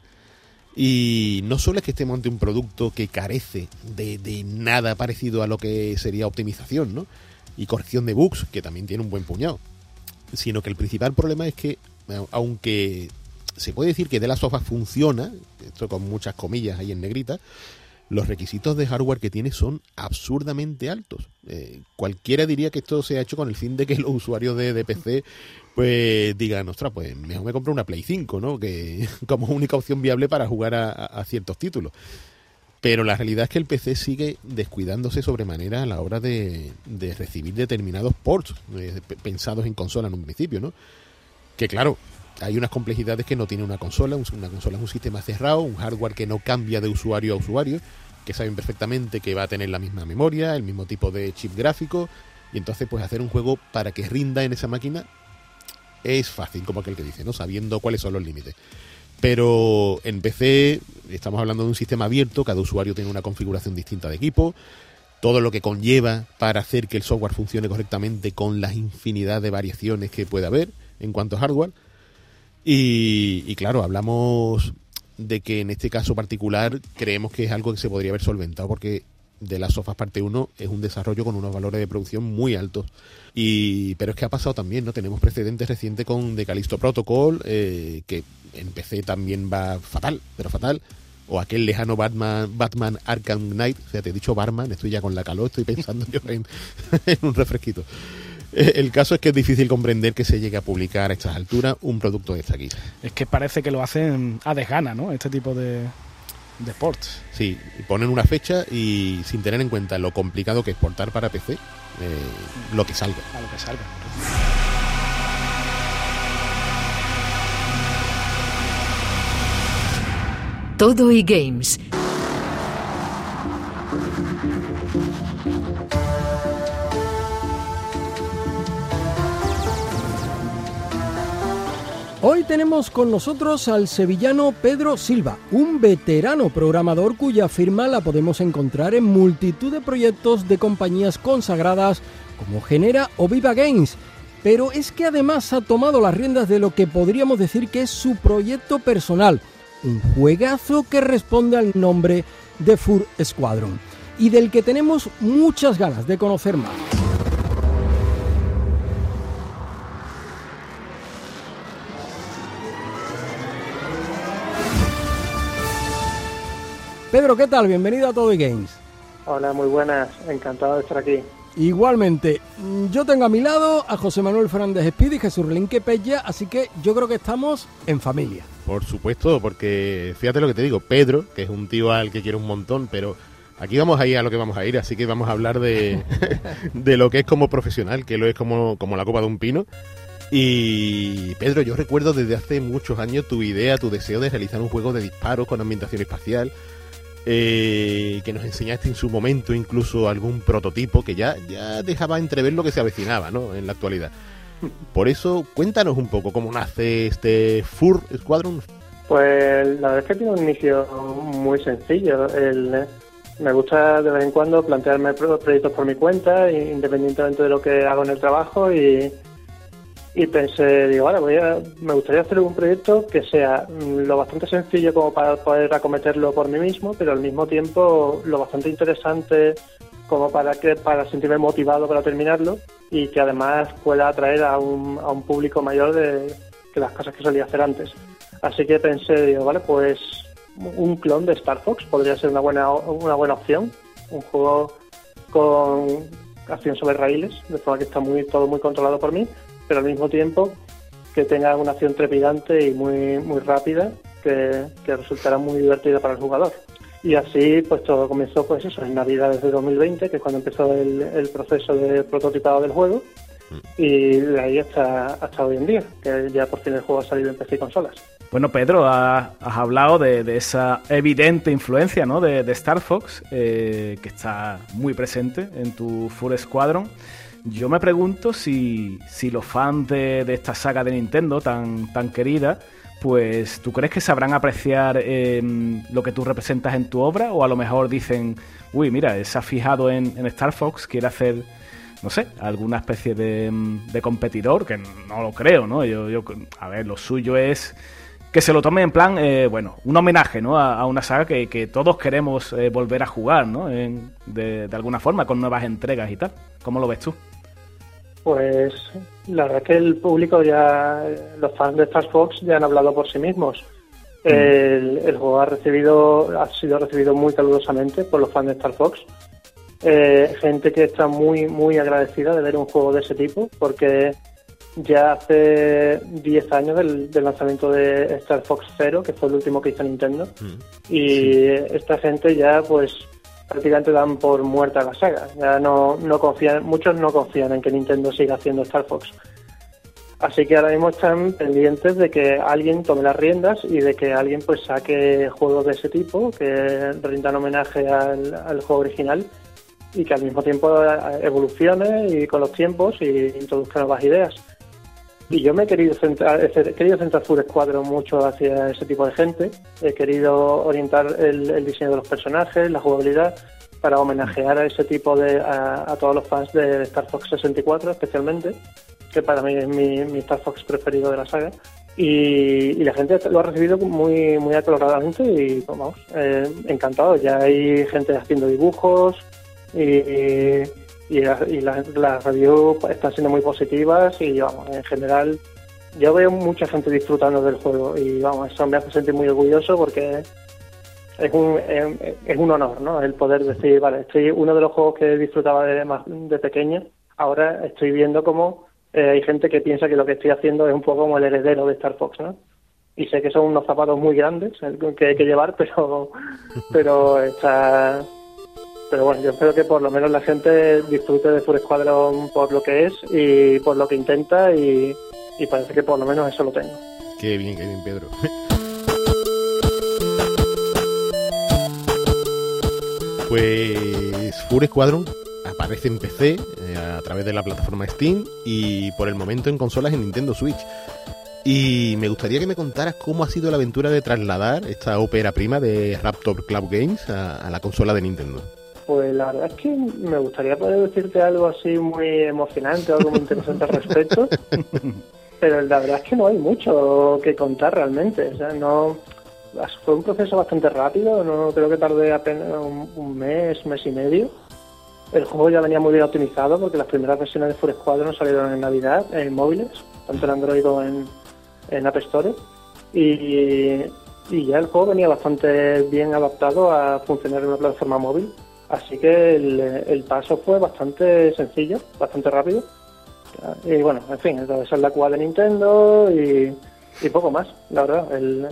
Y no solo es que estemos ante un producto que carece de, de nada parecido a lo que sería optimización, ¿no? Y corrección de bugs, que también tiene un buen puñado. Sino que el principal problema es que, aunque se puede decir que de la sofa funciona, esto con muchas comillas ahí en negrita, los requisitos de hardware que tiene son absurdamente altos. Eh, cualquiera diría que esto se ha hecho con el fin de que los usuarios de, PC pues digan, ostras, pues mejor me compro una Play 5, ¿no? Que como única opción viable para jugar a, ciertos títulos. Pero la realidad es que el PC sigue descuidándose sobremanera a la hora de, recibir determinados ports eh, pensados en consola en un principio, ¿no? Que claro, hay unas complejidades que no tiene una consola. Una consola es un sistema cerrado, un hardware que no cambia de usuario a usuario, que saben perfectamente que va a tener la misma memoria, el mismo tipo de chip gráfico, y entonces pues hacer un juego para que rinda en esa máquina es fácil, como aquel que dice, ¿no? Sabiendo cuáles son los límites. Pero en PC estamos hablando de un sistema abierto, cada usuario tiene una configuración distinta de equipo, todo lo que conlleva para hacer que el software funcione correctamente con las infinidad de variaciones que puede haber en cuanto a hardware. Y, claro, hablamos de que en este caso particular creemos que es algo que se podría haber solventado porque de las sofas parte 1 es un desarrollo con unos valores de producción muy altos. Y, pero es que ha pasado también, ¿no? Tenemos precedentes recientes con The Callisto Protocol, eh, que en PC también va fatal, pero fatal. O aquel lejano Batman, Batman Arkham Knight, o sea, te he dicho Batman, estoy ya con la calor, estoy pensando yo en un refresquito. El caso es que es difícil comprender que se llegue a publicar a estas alturas un producto de esta aquí. Es que parece que lo hacen a desgana, ¿no? Este tipo de, de sports. Sí, ponen una fecha y sin tener en cuenta lo complicado que es portar para PC, eh, lo que salga. A lo que salga. Todo y Games Hoy tenemos con nosotros al sevillano Pedro Silva, un veterano programador cuya firma la podemos encontrar en multitud de proyectos de compañías consagradas como Genera o Viva Games. Pero es que además ha tomado las riendas de lo que podríamos decir que es su proyecto personal, un juegazo que responde al nombre de Fur Squadron y del que tenemos muchas ganas de conocer más. Pedro, ¿qué tal? Bienvenido a Todo Games. Hola, muy buenas. Encantado de estar aquí. Igualmente, mm, yo tengo a mi lado a José Manuel Fernández Espíritu y Jesús Relinque Pella, así que yo creo que estamos en familia. Por supuesto, porque fíjate lo que te digo, Pedro, que es un tío al que quiero un montón, pero aquí vamos a ir a lo que vamos a ir, así que vamos a hablar de, de lo que es como profesional, que lo es como, como la copa de un pino. Y Pedro, yo recuerdo desde hace muchos años tu idea, tu deseo de realizar un juego de disparos con ambientación espacial eh, que nos enseñaste en su momento incluso algún prototipo que ya, ya dejaba entrever lo que se avecinaba ¿no? en la actualidad. Por eso, cuéntanos un poco cómo nace este Fur Squadron. Pues la verdad es que tiene un inicio muy sencillo. El, me gusta de vez en cuando plantearme proyectos por mi cuenta, independientemente de lo que hago en el trabajo y y pensé, digo, vale, voy a, me gustaría hacer un proyecto que sea mm, lo bastante sencillo como para poder acometerlo por mí mismo, pero al mismo tiempo lo bastante interesante como para que para sentirme motivado para terminarlo y que además pueda atraer a un, a un público mayor de que las cosas que solía hacer antes. Así que pensé, digo, vale, pues un clon de Star Fox podría ser una buena una buena opción, un juego con acción sobre raíles, de forma que está muy todo muy controlado por mí pero al mismo tiempo que tenga una acción trepidante y muy, muy rápida que, resultará muy divertida para el jugador. Y así, pues todo comenzó, pues eso, en Navidad de 2020, que es cuando empezó el, el proceso de prototipado del juego, y de ahí hasta, hasta hoy en día, que ya por fin el juego ha salido en PC y consolas. Bueno, Pedro, has, hablado de, esa evidente influencia ¿no? de, Star Fox, eh, que está muy presente en tu Full Squadron. Yo me pregunto si, si los fans de, de, esta saga de Nintendo tan, tan querida, pues ¿tú crees que sabrán apreciar eh, lo que tú representas en tu obra? O a lo mejor dicen, uy, mira, se ha fijado en, en Star Fox, quiere hacer no sé, alguna especie de, de, competidor, que no lo creo, ¿no? Yo, yo, a ver, lo suyo es que se lo tome en plan, eh, bueno, un homenaje, ¿no? A, a una saga que, que, todos queremos eh, volver a jugar, ¿no? En, de, de, alguna forma, con nuevas entregas y tal. ¿Cómo lo ves tú? Pues la verdad es que el público ya, los fans de Star Fox ya han hablado por sí mismos. Mm. El, el, juego ha recibido, ha sido recibido muy calurosamente por los fans de Star Fox eh, gente que está muy, muy agradecida de ver un juego de ese tipo, porque ya hace 10 años del, del, lanzamiento de Star Fox Zero, que fue el último que hizo Nintendo, mm. y sí. esta gente ya pues prácticamente dan por muerta la saga. Ya no, no confían, muchos no confían en que Nintendo siga haciendo Star Fox. Así que ahora mismo están pendientes de que alguien tome las riendas y de que alguien pues saque juegos de ese tipo, que rindan homenaje al, al juego original y que al mismo tiempo evolucione y con los tiempos y introduzca nuevas ideas. Y yo me he querido centrar, he querido centrar Full Squadron mucho hacia ese tipo de gente. He querido orientar el, diseño de los personajes, la jugabilidad, para homenajear a ese tipo de, a, todos los fans de Star Fox 64 especialmente, que para mí es mi, Star Fox preferido de la saga. Y, la gente lo ha recibido muy muy acaloradamente y vamos, eh, encantado. Ya hay gente haciendo dibujos, y, y las la reviews están siendo muy positivas y vamos, en general yo veo mucha gente disfrutando del juego y vamos, eso me hace sentir muy orgulloso porque es un, es, es un honor, ¿no? El poder decir, vale, estoy uno de los juegos que disfrutaba de, más, de pequeño, ahora estoy viendo como eh, hay gente que piensa que lo que estoy haciendo es un poco como el heredero de Star Fox, ¿no? Y sé que son unos zapatos muy grandes que hay que llevar, pero, pero está, pero bueno, yo espero que por lo menos la gente disfrute de Full Squadron por lo que es y por lo que intenta y, parece que por lo menos eso lo tengo. Qué bien, qué bien, Pedro. pues Full Squadron aparece en PC eh, a través de la plataforma Steam y por el momento en consolas en Nintendo Switch. Y me gustaría que me contaras cómo ha sido la aventura de trasladar esta ópera prima de Raptor Club Games a la consola de Nintendo. Pues la verdad es que me gustaría poder decirte algo así muy emocionante, algo muy interesante al respecto, pero la verdad es que no hay mucho que contar realmente. O sea, no fue un proceso bastante rápido, no creo que tardé apenas un, un mes, mes y medio. El juego ya venía muy bien optimizado porque las primeras versiones de Full Squadron salieron en Navidad en móviles, tanto en Android como en, en App Store. Y, y ya el juego venía bastante bien adaptado a funcionar en una plataforma móvil. Así que el, el, paso fue bastante sencillo, bastante rápido. Y bueno, en fin, esa es la cual de Nintendo y, y, poco más, la verdad. El,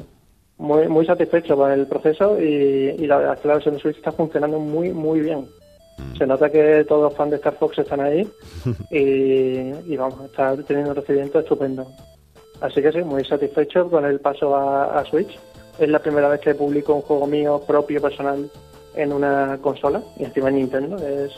muy, muy satisfecho con el proceso y, y la, la versión de Switch está funcionando muy, muy bien. Se nota que todos los fans de Star Fox están ahí y, y vamos, está teniendo un recibimiento estupendo. Así que sí, muy satisfecho con el paso a, a Switch. Es la primera vez que publico un juego mío propio, personal, en una consola y encima en Nintendo es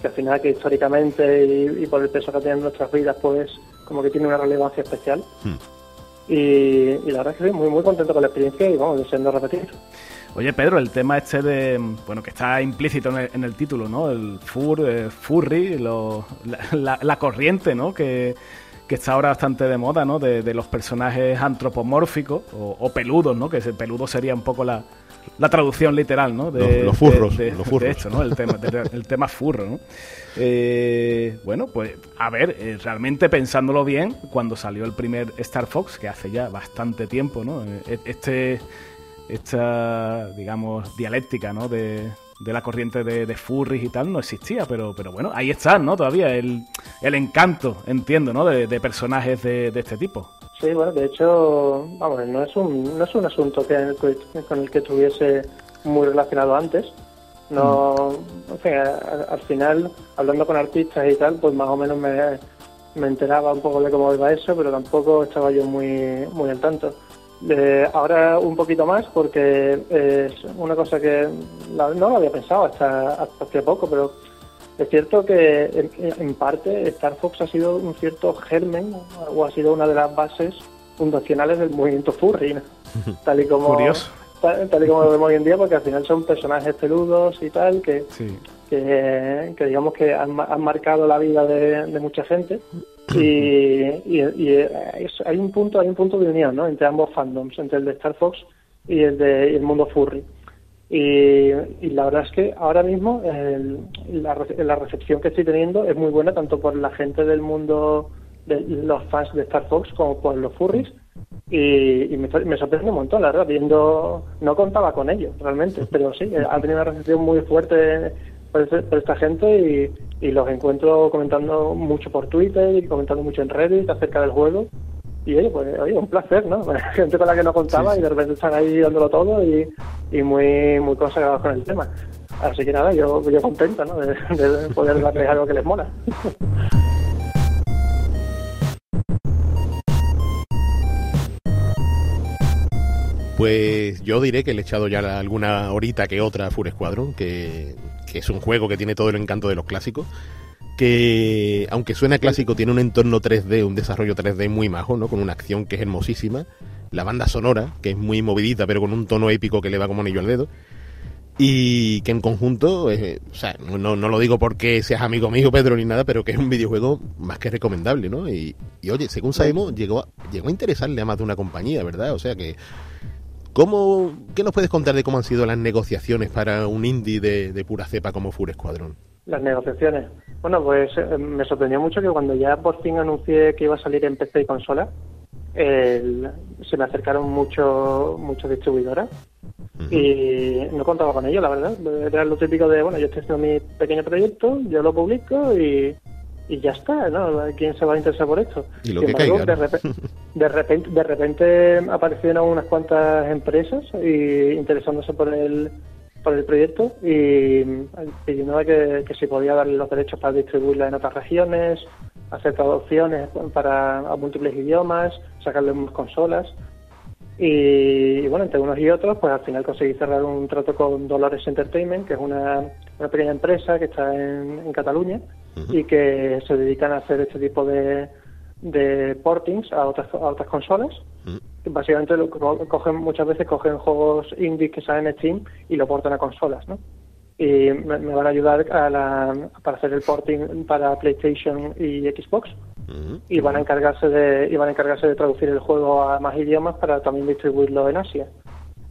que al final que históricamente y, y por el peso que tiene en nuestras vidas pues como que tiene una relevancia especial hmm. y, y, la verdad es que estoy muy muy contento con la experiencia y vamos deseando repetir Oye Pedro, el tema este de, bueno, que está implícito en el, en el título, ¿no? El fur, eh, furry, lo, la, la, la, corriente, ¿no? Que, que está ahora bastante de moda, ¿no? De, de los personajes antropomórficos o, o, peludos, ¿no? Que ese peludo sería un poco la, la traducción literal, ¿no? De, los, los furros, de, los furros. de esto, ¿no? El tema, el tema furro, ¿no? Eh, bueno, pues a ver, eh, realmente pensándolo bien, cuando salió el primer Star Fox, que hace ya bastante tiempo, ¿no? Eh, este, esta, digamos, dialéctica, ¿no? De, de la corriente de, de, furries y tal no existía, pero, pero bueno, ahí está, ¿no? Todavía el, el encanto, entiendo, ¿no? De, de personajes de, de, este tipo. Sí, bueno, de hecho, vamos, no es un, no es un asunto que, con el que estuviese muy relacionado antes. No, mm. en fin, al, al final, hablando con artistas y tal, pues más o menos me, me enteraba un poco de cómo iba eso, pero tampoco estaba yo muy, muy al tanto. Eh, ahora un poquito más porque es una cosa que la, no lo había pensado hasta, hasta hace poco, pero Es cierto que en, en, parte Star Fox ha sido un cierto germen o ha sido una de las bases fundacionales del movimiento furry, tal y como Tal, y como lo vemos hoy en día, porque al final son personajes peludos y tal que, que, digamos que han, marcado la vida de, mucha gente y, hay un punto hay un punto de unión ¿no? entre ambos fandoms, entre el de Star Fox y el de el mundo furry. Y, la verdad es que ahora mismo la, recepción que estoy teniendo es muy buena tanto por la gente del mundo de los fans de Star Fox como por los furries. Y, me, sorprende un montón, la verdad, viendo, no contaba con ello realmente, pero sí, eh, han tenido una recepción muy fuerte por, esta gente y, y, los encuentro comentando mucho por Twitter y comentando mucho en Reddit acerca del juego y oye, pues oye, un placer, ¿no? Gente con la que no contaba y de repente están ahí dándolo todo y, y muy, muy consagrados con el tema. Así que nada, yo, yo contento, ¿no? De, de poder darles algo que les mola. Pues yo diré que le he echado ya alguna horita que otra a Full Squadron, que, que es un juego que tiene todo el encanto de los clásicos que aunque suena clásico tiene un entorno 3D, un desarrollo 3D muy majo, ¿no? Con una acción que es hermosísima, la banda sonora, que es muy movidita, pero con un tono épico que le va como anillo al dedo. Y que en conjunto, eh, o sea, no, no, lo digo porque seas amigo mío, Pedro, ni nada, pero que es un videojuego más que recomendable, ¿no? Y, oye, según sabemos, llegó a, llegó a interesarle a más de una compañía, ¿verdad? O sea que, ¿cómo, ¿qué nos puedes contar de cómo han sido las negociaciones para un indie de, pura cepa como Fur Squadron? Las negociaciones. Bueno, pues eh, me sorprendió mucho que cuando ya por fin anuncié que iba a salir en PC y consola, se me acercaron mucho, muchos distribuidoras y no contaba con ello, la verdad. Era lo típico de, bueno, yo estoy haciendo mi pequeño proyecto, yo lo publico y, y ya está, ¿no? ¿Quién se va a interesar por esto? Y lo que caiga, de, repente, de, repente, aparecieron unas cuantas empresas y interesándose por el por el proyecto y pidiendo que, que si podía darle los derechos para distribuirla en otras regiones, hacer traducciones para a múltiples idiomas, sacarle unas consolas. Y, bueno, entre unos y otros, pues al final conseguí cerrar un trato con Dolores Entertainment, que es una, una pequeña empresa que está en, en Cataluña y que se dedican a hacer este tipo de, de portings a otras, a otras consolas básicamente lo, cogen muchas veces cogen juegos indies que salen en Steam y lo portan a consolas, ¿no? Y me, van a ayudar a la, para hacer el porting para PlayStation y Xbox y van a encargarse de y van a encargarse de traducir el juego a más idiomas para también distribuirlo en Asia.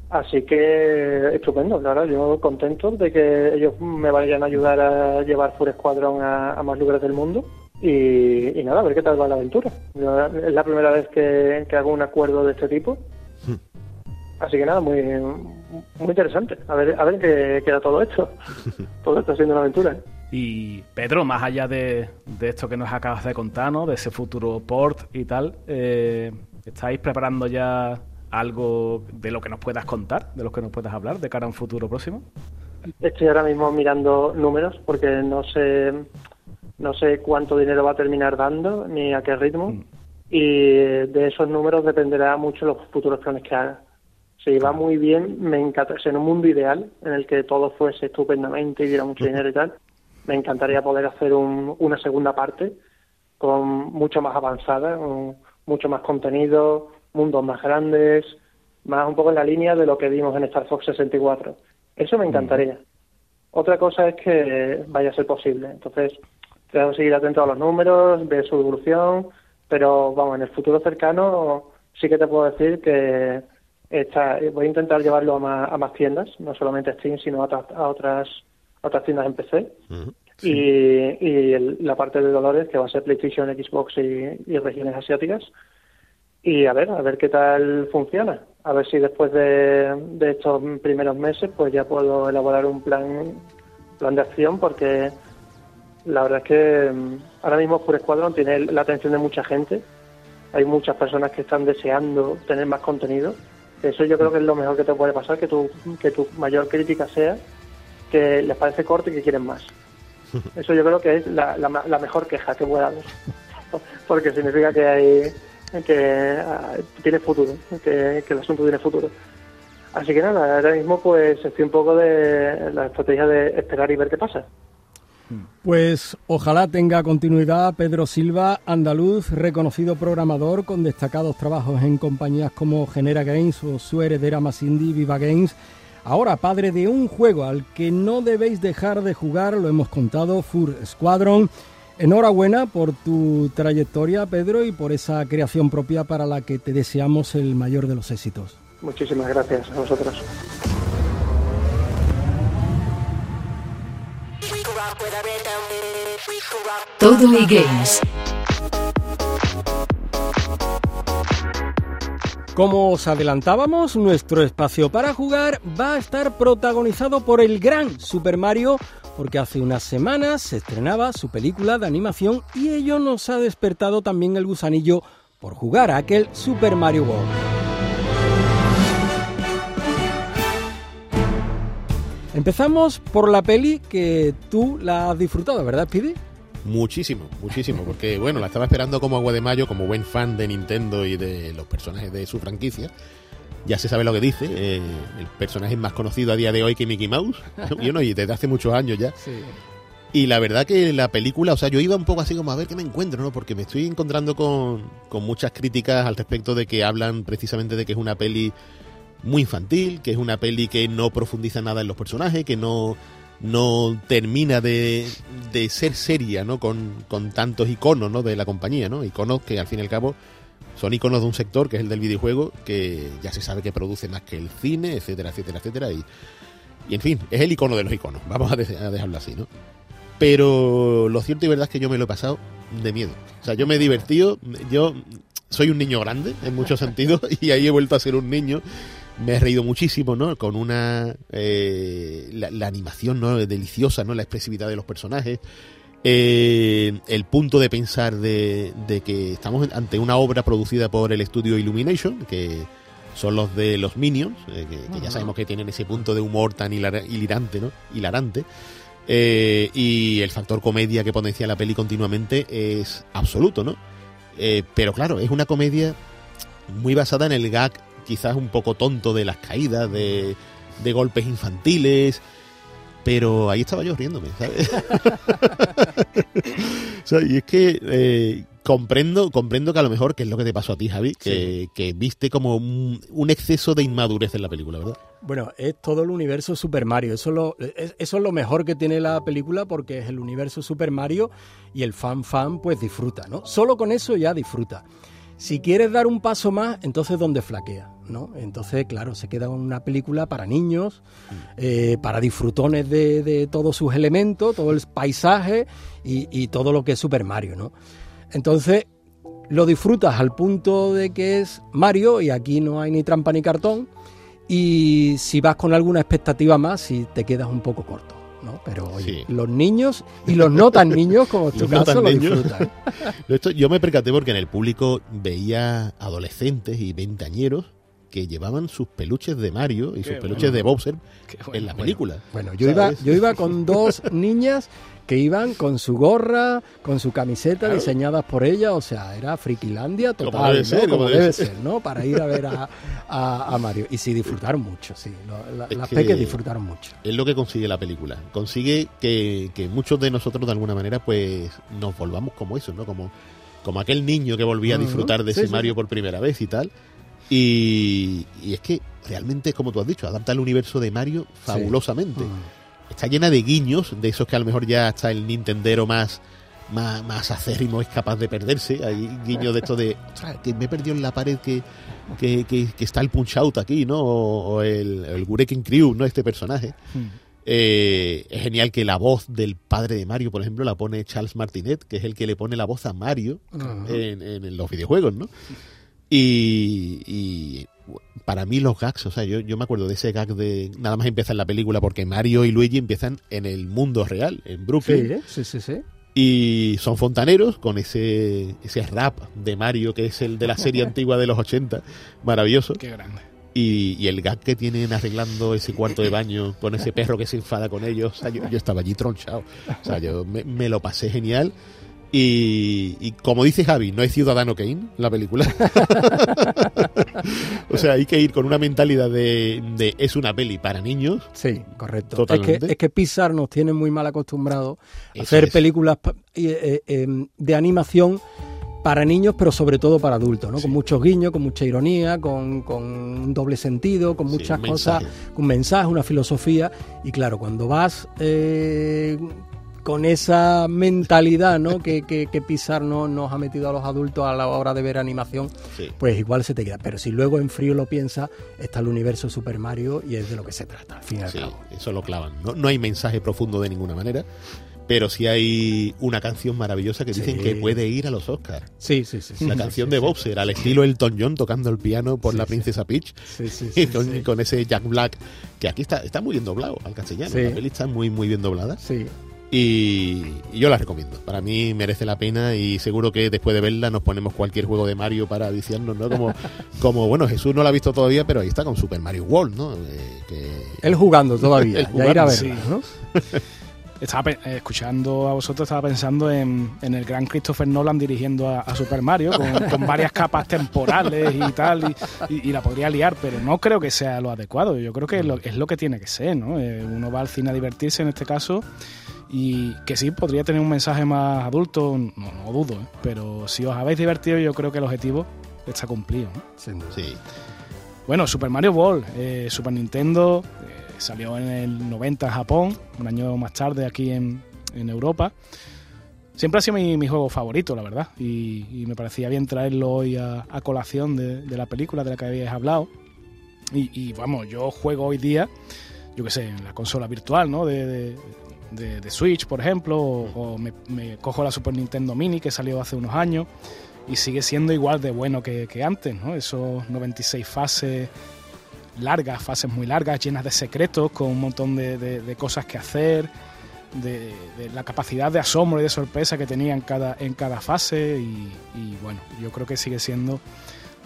Así que estupendo, la verdad, yo contento de que ellos me vayan a ayudar a llevar Full Squadron a más lugares del mundo y, nada, a ver qué tal va la aventura. es la primera vez que, hago un acuerdo de este tipo. Hmm. Así que nada, muy, muy interesante. A ver, a ver qué queda todo esto. todo esto siendo una aventura. ¿eh? Y Pedro, más allá de, esto que nos acabas de contar, ¿no? de ese futuro port y tal, eh, ¿estáis preparando ya algo de lo que nos puedas contar, de lo que nos puedas hablar de cara a un futuro próximo? Estoy ahora mismo mirando números porque no sé no sé cuánto dinero va a terminar dando ni a qué ritmo. Mm. Y de esos números dependerá mucho los futuros planes que haga. Si va muy bien, me encanta. En un mundo ideal, en el que todo fuese estupendamente y diera mucho dinero y tal, me encantaría poder hacer una segunda parte con mucho más avanzada, mucho más contenido, mundos más grandes, más un poco en la línea de lo que vimos en Star Fox 64. Eso me mm. encantaría. Otra cosa es que vaya a ser posible. Entonces, que seguir atento a los números, ver su evolución, pero vamos, en el futuro cercano sí que te puedo decir que está, voy a intentar llevarlo a más, a más tiendas, no solamente a Steam, sino a, a otras otras tiendas en PC. Y, y la parte de Dolores, que va a ser PlayStation, Xbox y, regiones asiáticas. Y a ver, a ver qué tal funciona. A ver si después de, de estos primeros meses, pues ya puedo elaborar un plan, plan de acción, porque la verdad es que mm, ahora mismo Pure Squadron tiene la atención de mucha gente. Hay muchas personas que están deseando tener más contenido. Eso yo creo que es lo mejor que te puede pasar, que tu, que tu mayor crítica sea que les parece corto y que quieren más. Eso yo creo que es la, la, mejor queja que pueda haber. Porque significa que hay que ah, tiene futuro, que, que el asunto tiene futuro. Así que nada, ahora mismo pues estoy un poco de la estrategia de esperar y ver qué pasa. Pues ojalá tenga continuidad Pedro Silva, andaluz, reconocido programador con destacados trabajos en compañías como Genera Games o su heredera más Viva Games. Ahora padre de un juego al que no debéis dejar de jugar, lo hemos contado, Fur Squadron. Enhorabuena por tu trayectoria, Pedro, y por esa creación propia para la que te deseamos el mayor de los éxitos. Muchísimas gracias a vosotros. Todo y Games. Como os adelantábamos, nuestro espacio para jugar va a estar protagonizado por el gran Super Mario, porque hace unas semanas se estrenaba su película de animación y ello nos ha despertado también el gusanillo por jugar a aquel Super Mario World. Empezamos por la peli que tú la has disfrutado, ¿verdad, Pidi? Muchísimo, muchísimo, porque bueno, la estaba esperando como agua de mayo, como buen fan de Nintendo y de los personajes de su franquicia. Ya se sabe lo que dice, eh, el personaje más conocido a día de hoy que Mickey Mouse, y, uno, y desde hace muchos años ya. Sí. Y la verdad que la película, o sea, yo iba un poco así como a ver qué me encuentro, ¿no? Porque me estoy encontrando con, con muchas críticas al respecto de que hablan precisamente de que es una peli muy infantil, que es una peli que no profundiza nada en los personajes, que no, no termina de, de ser seria, ¿no? Con, con tantos iconos, ¿no? De la compañía, ¿no? Iconos que al fin y al cabo son iconos de un sector, que es el del videojuego, que ya se sabe que produce más que el cine, etcétera, etcétera, etcétera. Y, y en fin, es el icono de los iconos, vamos a, a dejarlo así, ¿no? Pero lo cierto y verdad es que yo me lo he pasado de miedo. O sea, yo me he divertido, yo soy un niño grande en muchos sentidos y ahí he vuelto a ser un niño. Me he reído muchísimo, ¿no? Con una... eh, la, la animación, ¿no? Deliciosa, ¿no? La expresividad de los personajes. Eh, el punto de pensar de, de que estamos ante una obra producida por el estudio Illumination, que son los de los Minions, eh, que, que ya sabemos que tienen ese punto de humor tan hilar- hilarante, ¿no? Hilarante. Eh, y el factor comedia que potencia la peli continuamente es absoluto, ¿no? Pero claro, es una comedia muy basada en el gag quizás un poco tonto de las caídas, de, de golpes infantiles, pero ahí estaba yo riéndome, ¿sabes? O sea, y es que eh, comprendo, comprendo que a lo mejor, que es lo que te pasó a ti, Javi, que, que viste como un, un exceso de inmadurez en la película, ¿verdad? Bueno, es todo el universo Super Mario. Eso es, lo, es- eso es lo mejor que tiene la película porque es el universo Super Mario y el fan fan pues disfruta, ¿no? Solo con eso ya disfruta. Si quieres dar un paso más, entonces ¿dónde flaquea? ¿no? Entonces, claro, se queda una película para niños, eh, para disfrutones de, de todos sus elementos, todo el paisaje y, y todo lo que es Super Mario, ¿no? Entonces, lo disfrutas al punto de que es Mario y aquí no hay ni trampa ni cartón. Y si vas con alguna expectativa más, si te quedas un poco corto, ¿no? Pero oye, Sí. los niños y los no tan niños, como en tu Los no caso, tan lo disfrutan. Esto, yo me percaté porque en el público veía adolescentes y veinteañeros que llevaban sus peluches de Mario y sus peluches bueno. de Bowser en la película. Bueno, yo iba, yo iba con dos niñas que iban con su gorra, con su camiseta Claro. diseñadas por ella, o sea, era friquilandia Como total, debe ¿no? ser, como como debe ser, ¿no? Para ir a ver a, a- a Mario. Y sí, disfrutaron mucho, sí. Lo- la- Es las que- peques disfrutaron mucho. Es lo que consigue la película. Consigue que, que muchos de nosotros de alguna manera pues nos volvamos como eso, ¿no? Como, como aquel niño que volvía a disfrutar de Sí, ese sí, Mario por primera vez y tal. Y, y es que realmente, como tú has dicho, adapta el universo de Mario fabulosamente. Mm. Está llena de guiños, de esos que a lo mejor ya hasta el Nintendero más, más, más acérrimo es capaz de perderse. Hay guiños de esto de, "Ostras, que me he perdido en la pared que, que, que- que está el Punch Out aquí, ¿no? O, o el, el Gureken Crew, ¿no? Este personaje. Mm. Eh, es genial que la voz del padre de Mario, por ejemplo, la pone Charles Martinet, que es el que le pone la voz a Mario Ajá. en, en los videojuegos, ¿no? Y, y para mí los gags, o sea, yo, yo me acuerdo de ese gag de nada más empieza en la película porque Mario y Luigi empiezan en el mundo real, en Sí, Brooklyn, ¿eh? sí, sí, sí. y son fontaneros con ese, ese rap de Mario que es el de la serie antigua de los 80, maravilloso. Qué grande. Y, y el gag que tienen arreglando ese cuarto de baño con ese perro que se enfada con ellos. O sea, yo, yo estaba allí tronchado. O sea, yo me, me lo pasé genial. Y, y como dice Javi, no es Ciudadano Kane la película. o sea, hay que ir con una mentalidad de, de es una peli para niños. Sí, correcto. Es Totalmente. que, es que Pixar nos tiene muy mal acostumbrados a hacer es. películas eh, eh, em, de animación para niños, pero sobre todo para adultos, ¿no? Sí. Con muchos guiños, con mucha ironía, con, con un doble sentido, con Sí, muchas un cosas, un mensaje, una filosofía. Y claro, cuando vas eh, con esa mentalidad ¿no? que, que, que Pixar no, nos ha metido a los adultos a la hora de ver animación, Sí. pues igual se te queda. Pero si luego en frío lo piensas, está el universo Super Mario y es de lo que se trata, al fin y al Sí, cabo. eso lo clavan. No, no hay mensaje profundo de ninguna manera, pero sí hay una canción maravillosa que dicen Sí. que puede ir a los Oscars. Sí, sí, sí. La sí, canción sí, de sí. Bowser, al estilo Elton John tocando el piano por la princesa Peach, Sí, sí, sí, con, con ese Jack Black, que aquí está, está muy bien doblado al castellano. La peli está muy, muy bien doblada. Sí. Y, y yo la recomiendo. Para mí merece la pena y seguro que después de verla nos ponemos cualquier juego de Mario para viciarnos, ¿no? Como, como bueno, Jesús no la ha visto todavía, pero ahí está con Super Mario World, ¿no? Eh, que- Él jugando todavía, Él ya ir a jugando, verla, sí. ¿no? Estaba pe- eh, escuchando a vosotros, estaba pensando en, en el gran Christopher Nolan dirigiendo a, a Super Mario, con, con varias capas temporales y tal, y, y- y la podría liar, pero no creo que sea lo adecuado. Yo creo que es lo, es lo que tiene que ser, ¿no? Eh, uno va al cine a divertirse en este caso, y que sí, podría tener un mensaje más adulto, no, no dudo, ¿eh? pero si os habéis divertido, yo creo que el objetivo está cumplido, ¿no? Sin duda. Sí. Bueno, Super Mario World, eh, Super Nintendo, eh, salió en el 90 en Japón, un año más tarde aquí en, en Europa. Siempre ha sido mi, mi juego favorito, la verdad, y, y me parecía bien traerlo hoy a, a colación de, de la película de la que habíais hablado. Y, y, vamos, yo juego hoy día, yo qué sé, en la consola virtual, ¿no? De, de- de- de Switch, por ejemplo, o, o me, me cojo la Super Nintendo Mini que salió hace unos años y sigue siendo igual de bueno que, que antes, ¿no? Esos 96 fases largas, fases muy largas, llenas de secretos, con un montón de, de- de cosas que hacer, de, de la capacidad de asombro y de sorpresa que tenía en cada, en cada fase y, y, bueno, yo creo que sigue siendo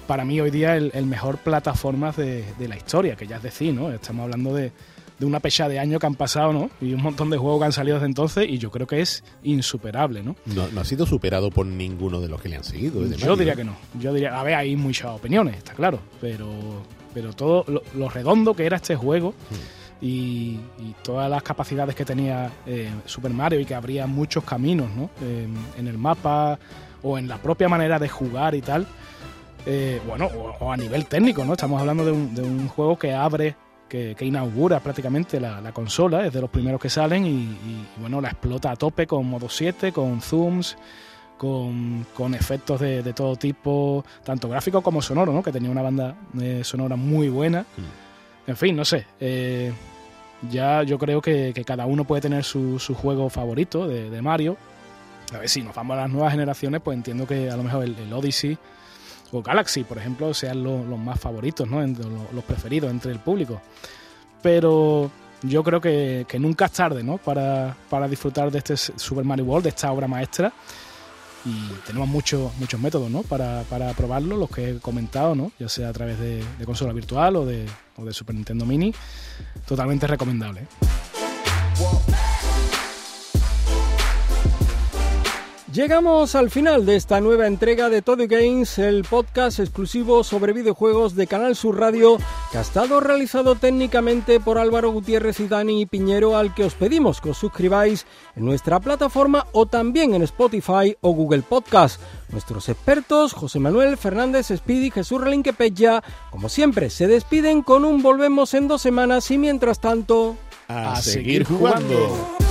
para mí hoy día el, el mejor plataforma de, de la historia, que ya es decir, ¿no? Estamos hablando de, de una pecha de años que han pasado, ¿no? Y un montón de juegos que han salido desde entonces y yo creo que es insuperable, ¿no? No, no ha sido superado por ninguno de los que le han seguido. Yo Mario. diría que no. Yo diría, a ver, hay muchas opiniones, está claro, pero, pero todo lo, lo redondo que era este juego y, y todas las capacidades que tenía eh, Super Mario y que abría muchos caminos, ¿no? En, en el mapa o en la propia manera de jugar y tal. eh, bueno, o, o a nivel técnico, ¿no? Estamos hablando de un, de un juego que abre, que, que inaugura prácticamente la, la consola, es de los primeros que salen y, y, bueno, la explota a tope con modo 7, con zooms, con, con efectos de, de todo tipo, tanto gráfico como sonoro, ¿no? Que tenía una banda eh, sonora muy buena. En fin, no sé. eh, ya yo creo que, que cada uno puede tener su, su juego favorito de, de Mario. A ver, si nos vamos a las nuevas generaciones, pues entiendo que a lo mejor el, el Odyssey o Galaxy, por ejemplo, sean lo- los más favoritos, ¿no? Los, los preferidos entre el público. Pero yo creo que, nunca es tarde, ¿no? Para, disfrutar de este Super Mario World, de esta obra maestra. Y tenemos muchos muchos métodos, ¿no? Para, probarlo, los que he comentado, ¿no? Ya sea a través de, consola virtual o de, Super Nintendo Mini. Totalmente recomendable. Llegamos al final de esta nueva entrega de Todo Games, el podcast exclusivo sobre videojuegos de Canal Sur Radio, que ha estado realizado técnicamente por Álvaro Gutiérrez y Dani Piñero, al que os pedimos que os suscribáis en nuestra plataforma o también en Spotify o Google Podcast. Nuestros expertos, José Manuel Fernández Speedy, Jesús Relinque Pella, como siempre, se despiden con un volvemos en dos semanas y mientras tanto... A, seguir jugando.